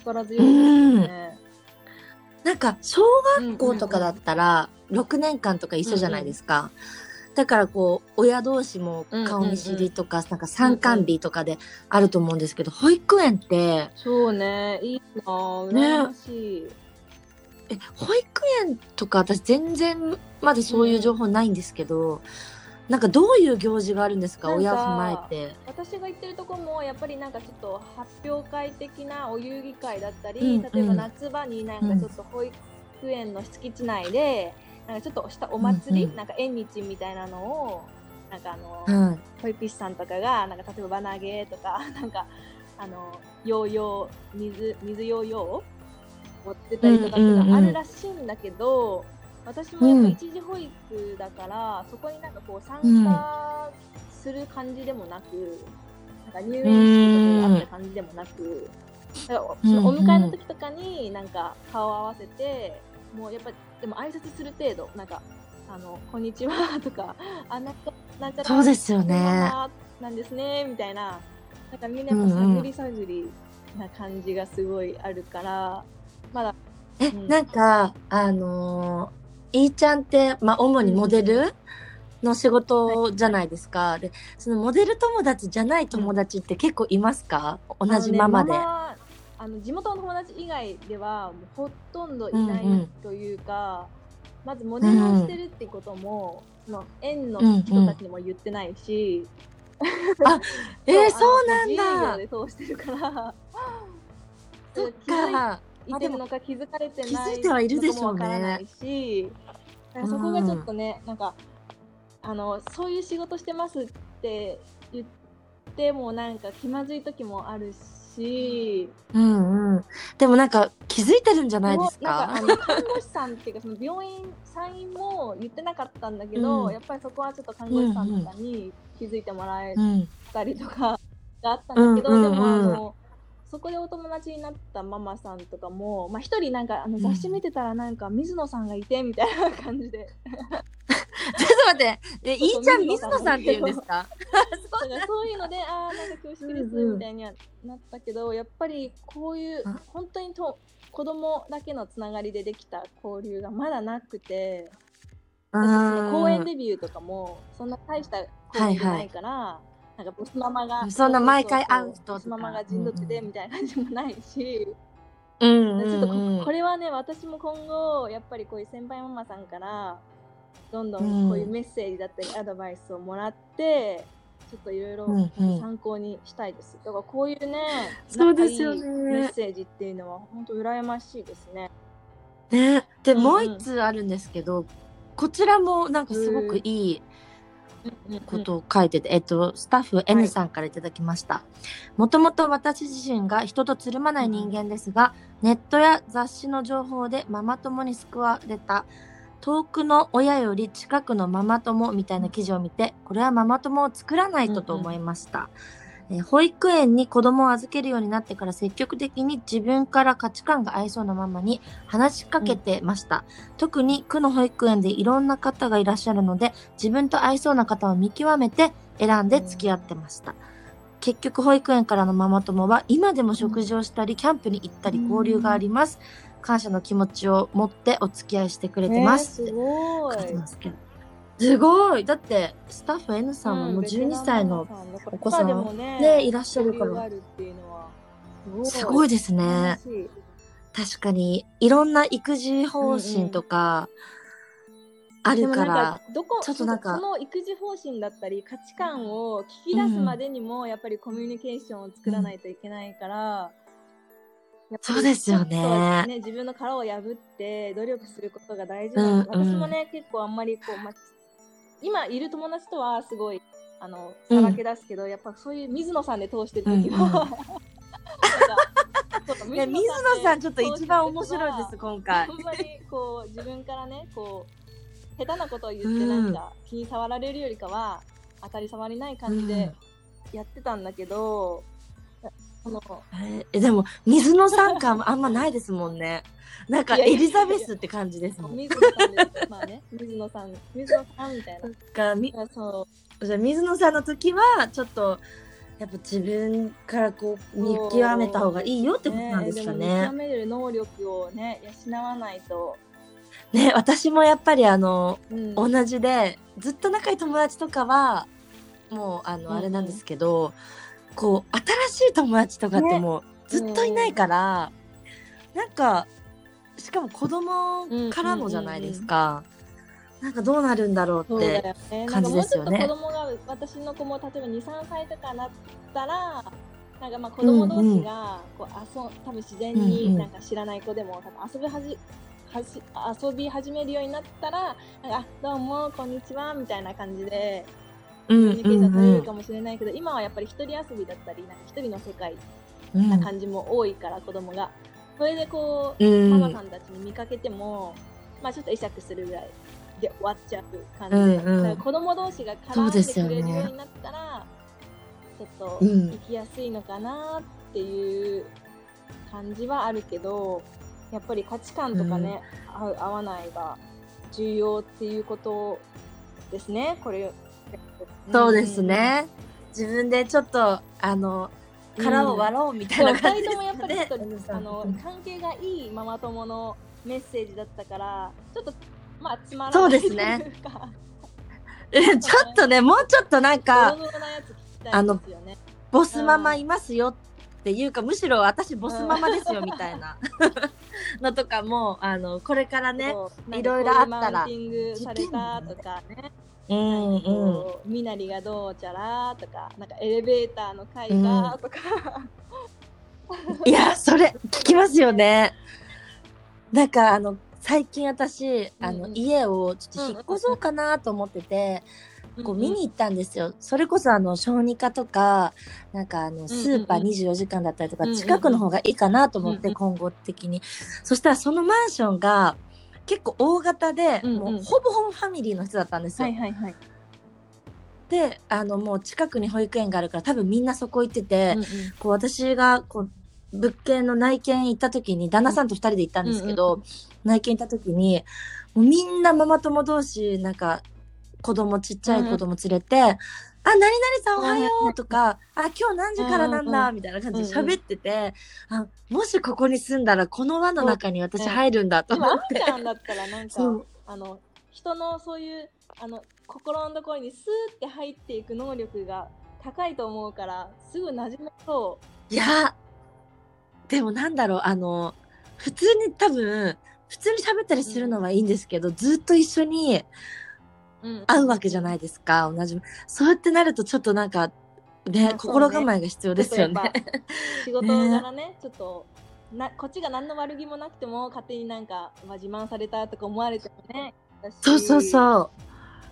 力強いですね。なんか小学校とかだったら6年間とか一緒じゃないですか。だからこう親同士も顔見知りとか、なんか参観日とかであると思うんですけど、保育園ってそうね、いいなぁ、羨ましい。え保育園とか私全然まだそういう情報ないんですけど、なんかどういう行事があるんですか？親を踏まえて。私が行ってるとこもやっぱりなんかちょっと発表会的なお遊戯会だったり、うん例えば夏場になんかちょっと保育園の敷地内でなんかちょっとしたお祭り、うんうんなんか縁日みたいなのをなんかあの、はい。保育士さんとかがなんか例えば輪投げとか なんかあのヨーヨー水水ヨーヨーってたりとかっていうのがあるらしいんだけど、私もやっぱ一時保育だから、そこになんかこう参加する感じでもなく、なんか入園式とかがあった感じでもなく、だからそのお迎えの時とかになんか顔合わせて、もうやっぱでも挨拶する程度なんかあのこんにちはとかあなんかなんちゃらそうですよね。なんですねみたいななんかみんなやっぱ探り探りな感じがすごいあるから、まだえ、うん。なんか、あのー、いーちゃんって、まあ、主にモデルの仕事じゃないですか。で、そのモデル友達じゃない友達って結構いますか、同じママで。あの地元の友達以外ではほとんどいないうんうんというか、まずモデルをしてるってことも、その園の人たちにも言ってないし、えー、そうなんだ。で通してるから。そっか。いてるのか気づかれてない気づいてはいるでしょうねそこがちょっとね、なんかあのそういう仕事してますって言ってもなんか気まずい時もあるし、うんうん。でもなんか気づいてるんじゃないですか。なんかあの看護師さんっていうかその病院産院も言ってなかったんだけど、うんやっぱりそこはちょっと看護師さんとかに気づいてもらえうん。たりとかがあったんだけど、うんうんうんでもあのそこでお友達になったママさんとかもまあ一人なんかあのうん雑誌見てたらなんか水野さんがいてみたいな感じで、ちょっと待って。え、いいちゃん水野さんって言うんですか？そういうのでああなんか恐縮ですみたいにはなったけど、やっぱりこういうあ本当にと子供だけのつながりでできた交流がまだなくて。公演デビューとかもそんな大した公演じゃないから、なんかボスママがそんな毎回会う人ボスママが陣取っててみたいな感じもないし、うんうんちょっとこれはね私も今後やっぱりこういう先輩ママさんからどんどうんんこういうメッセージだったりアドバイスをもらって、ちょっといろいろうんうん。参考にしたいです。だからこういうね、そうですよね。メッセージっていうのは本当羨ましいですね。ね、で、うんうん。もう一通あるんですけど、こちらもなんかすごくいいことを書いてて、えっと、スタッフ N さんからいただきました。もともと私自身が人とつるまない人間ですが、ネットや雑誌の情報でママ友に救われた、遠くの親より近くのママ友みたいな記事を見て、これはママ友を作らないとと思いました。えー保育園に子供を預けるようになってから積極的に自分から価値観が合いそうなママに話しかけてました。特に区の保育園でいろんな方がいらっしゃるので、自分と合いそうな方を見極めて選んで付き合ってました。結局保育園からのママ友は今でも食事をしたり、キャンプに行ったり交流があります。感謝の気持ちを持ってお付き合いしてくれてます。ねすごいすごい。だって、スタッフ N さんはもう12歳のお子さん。でもねね、いらっしゃるから。すごい。ですね。確かに、いろんな育児方針とか、あるからちょっとなんかその育児方針だったり価値観を聞き出すまでにもやっぱりコミュニケーションを作らないといけないから、そうですよね。ね自分の殻を破って努力することが大事なんです、うんうん。私もね結構あんまりこう、ま、今いる友達とはすごいあのうん。さらけ出すけど、やっぱそういう水野さんで通してる時は、うん いや水野さんちょっと一番面白いでです、今回。あ。んまりこう自分からねこう下手なことを言ってなんか気に障られるよりかは当たり障りない感じでやってたんだけど、そのえでも、水野さん感あんまないですもんね。なんか、エリザベスって感じですもん。水野さんでまあね。水野さん水野さんみたいな。がみあそじゃあ水野さんの時は、ちょっと、やっぱ自分からこう、見極めた方がいいよってうことなんですかでもね見極。める能力をね養わないと、ね、私もやっぱりあの、うん。同じでずっと仲いい友達とかはもうあの、うんうん。あれなんですけどこう新しい友達とかってねもうずっといないから、なんかしかも子供からのじゃないですか、なんかどうなるんだろうって感かもうちょっとじですよね。子供が私の子も例えば2、3歳とかなったら、なんかまあ子供同士がこう遊ん。多分自然うんうん。になんか知らない子でも多分遊びはじはじ遊び始めるようになったら、なんかあどうもこんにちはみたいな感じでうんコミュニケーション取れうんるかもしれないけど、今はやっぱり一人遊びだったり、なんか一人の世界うんな感じも多いから、子供が。それでこう、うんママさんたちに見かけても、まあちょっと会釈するぐらいで終わっちゃう感じで、うんうん子供同士が絡んでくれるようになったら、ちょっとうん生きやすいのかなっていう感じはあるけど、やっぱり価値観とかね、合う合わないが重要っていうことですね、これ。そうですね、自分でちょっとあの殻を割ろうみたいな感じで。すそう二人ともやっぱりちょっとねあの関係がいいママ友のメッセージだったからちょっとまあつまらないそうですね。というか。えちょっとねもうちょっとなんかドロドロなやつ聞きたいんですよね。ボスママいますよっていうか、むしろ私ボスママですよみたいな のとかもあのこれからねいろいろあったらマウンティングされたとかねうんうん。こう身なりがどうちゃらとかなんかエレベーターの階がとか、いや、それ聞きますよね。なんかあの最近私あの、うんうん家をちょっと引っ越そうかなと思ってて、こう見に行ったんですよ。それこそあの小児科とかなんかあのスーパーうんうん24時間だったりとか、うんうん近くの方がいいかなと思って、うんうん今後的に。そしたらそのマンションが結構大型で、うんうん。もうほぼほぼファミリーの人だったんですよ。はいはいはい、であのもう近くに保育園があるから多分みんなそこ行ってて、うんうん。こう私がこう物件の内見行った時に旦那さんと二人で行ったんですけど、うん。内見行った時にもうみんなママ友同士なんか子供ちっちゃい子供連れて「あ何々さんおはよう」とか「あ今日何時からなんだ」みたいな感じで喋ってて、あもしここに住んだらこの輪の中に私入るんだと思って。ちゃんだったらなんかあの人のそういうあの心のところにスーって入っていく能力が高いと思うからすぐ馴染めそいやでもなんだろうあの普通に多分普通に喋ったりするのはいいんですけど、ずっと一緒に会うわけじゃないですか。同じ。そうやってなるとちょっとなんかねね心構えが必要ですよね。仕事柄ねちょっとなこっちが何の悪気もなくても勝手になんか、まあ、自慢されたとか思われてもねそうそううそ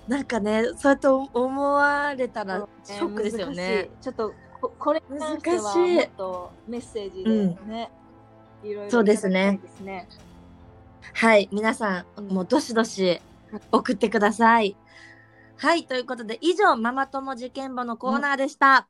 う。なんかねそうやって思われたらそうショックですよね。ちょっとここれに関してはもっとメッセージでね、いろいろそうですね。いただきたいですね。はい皆さんもうどしどし送ってください。はいということで以上ママ友受験簿のコーナーでした、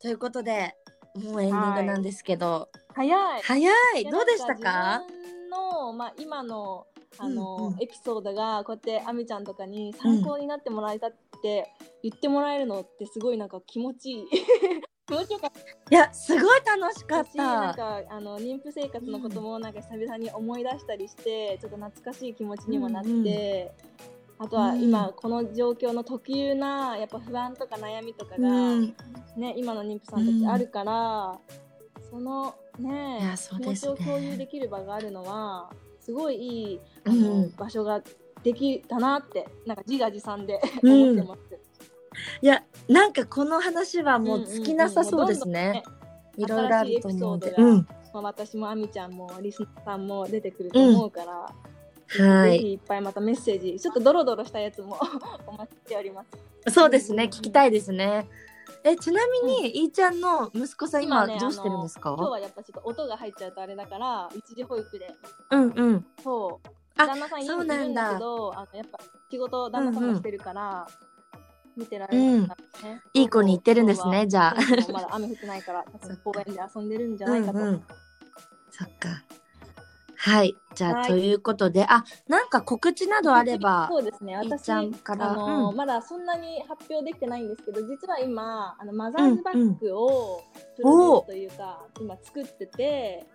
ということでもうエンディングなんですけど、早い。早い。やどうでしたか？の、まあ、今のあの、うんうん。エピソードがこうやってあみちゃんとかに参考になってもらえたって言ってもらえるのってすごいなんか気持ちいいいやすごい楽しかっしなんたかあの妊婦生活のこともなんか久々に思い出したりして、ちょっと懐かしい気持ちにもなって、うんうん。あとはうん今この状況の特有なやっぱ不安とか悩みとかが、うん。ね、今の妊婦さんたちあるから、そのね気持ちを共有できる場があるのはすごいいいあうの、ん。場所ができたなってなんか自画自賛でうん。思ってます。いやなんかこの話はもう尽きなさそうですね。んいろいろあると思うんで。うん。まあ、私もあみちゃんもリスナーさんも出てくると思うから、はい。ぜひいっぱいまたメッセージちょっとドロドロしたやつも お待ちしております。そうですね。聞きたいですね。え、ちなみに、いーちゃんの息子さん今ねどうしてるんですか？今日はやっぱちょっと音が入っちゃうとあれだから一時保育でうんうん。そうあ旦那さん家にいるんだだけどあのやっぱ仕事旦那さんもしてるから、見てられうんるからね、いい子に行ってるんですねじゃあ。まだ雨降ってないから 多分公園で遊んでるんじゃないかと、うんうん。そっか。はい。じゃあ、はい。ということで、あ、なんか告知などあればそ、うですね。私ちゃんから。あの、うん。まだそんなに発表できてないんですけど実は今あのマザーズバッグをプロデュースというか、今作ってて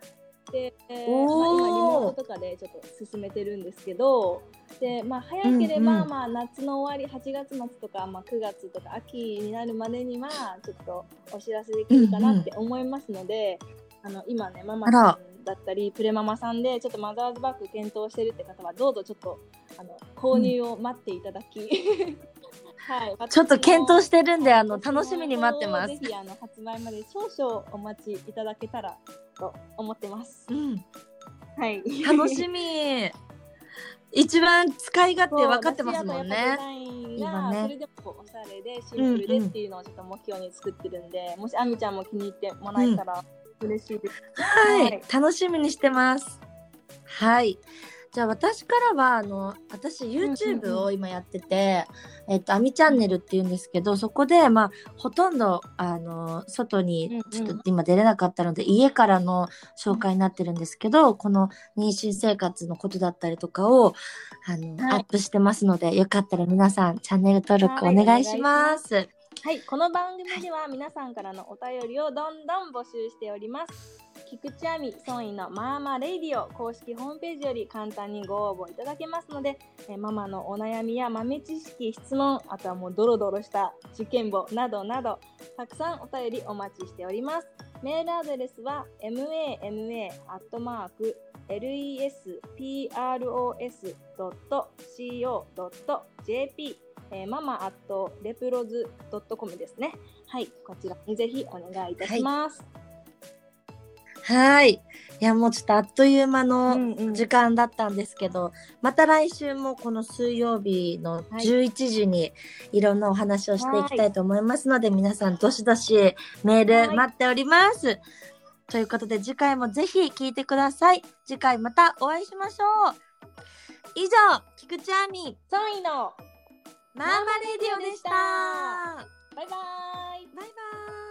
で、えーまあ、今リモートとかでちょっと進めてるんですけどで、まあ、早ければ、うんうん。まあ、夏の終わり8月末とか、まあ、9月とか秋になるまでにはちょっとお知らせできるかなって思いますので、あの今ねママさんだったりプレママさんでちょっとマザーズバッグ検討してるって方はどうぞちょっとあの購入を待っていただき、はい、ちょっと検討してるんで、あの楽しみに待ってます。ぜ。ひあの発売まで少々お待ちいただけたらと思ってます。うん。はい。楽しみ。一番使い勝手分かってますもんね。今がねそれでもおしゃれでシンプルでっていうのをちょっと目標に作ってるんで、もしあみちゃんも気に入ってもらえたら嬉しいです。はい、はい楽しみにしてます。はい。じゃあ私からはあの私 YouTube を今やってて、えっとあみチャンネルっていうんですけどそこでまあほとんどあの外にちょっと今出れなかったので、家からの紹介になってるんですけどこの妊娠生活のことだったりとかをあの、はい。アップしてますのでよかったら皆さんチャンネル登録おはい願いします。はい、この番組では皆さんからのお便りをどんどん募集しております。菊池亜美ソイのマーマレイディオ公式ホームページより簡単にご応募いただけますので、えママのお悩みや豆知識、質問、あとはもうドロドロした受験簿などなど、たくさんお便りお待ちしております。メールアドレスは mama.lespros.co.jp えー、ママアットレプロズドットコムですね。はい、こちらにぜひお願いいたします。はい。いや、もうちょっとあっという間のうんうん時間だったんですけど、また来週もこの水曜日のはい11時にいろんなお話をしていきたいと思いますので、皆さんどしどしメーはいル待っております。ということで次回もぜひ聞いてください。次回またお会いしましょう。以上、菊池亜美、3位のマーマレディオでした。バイバーイ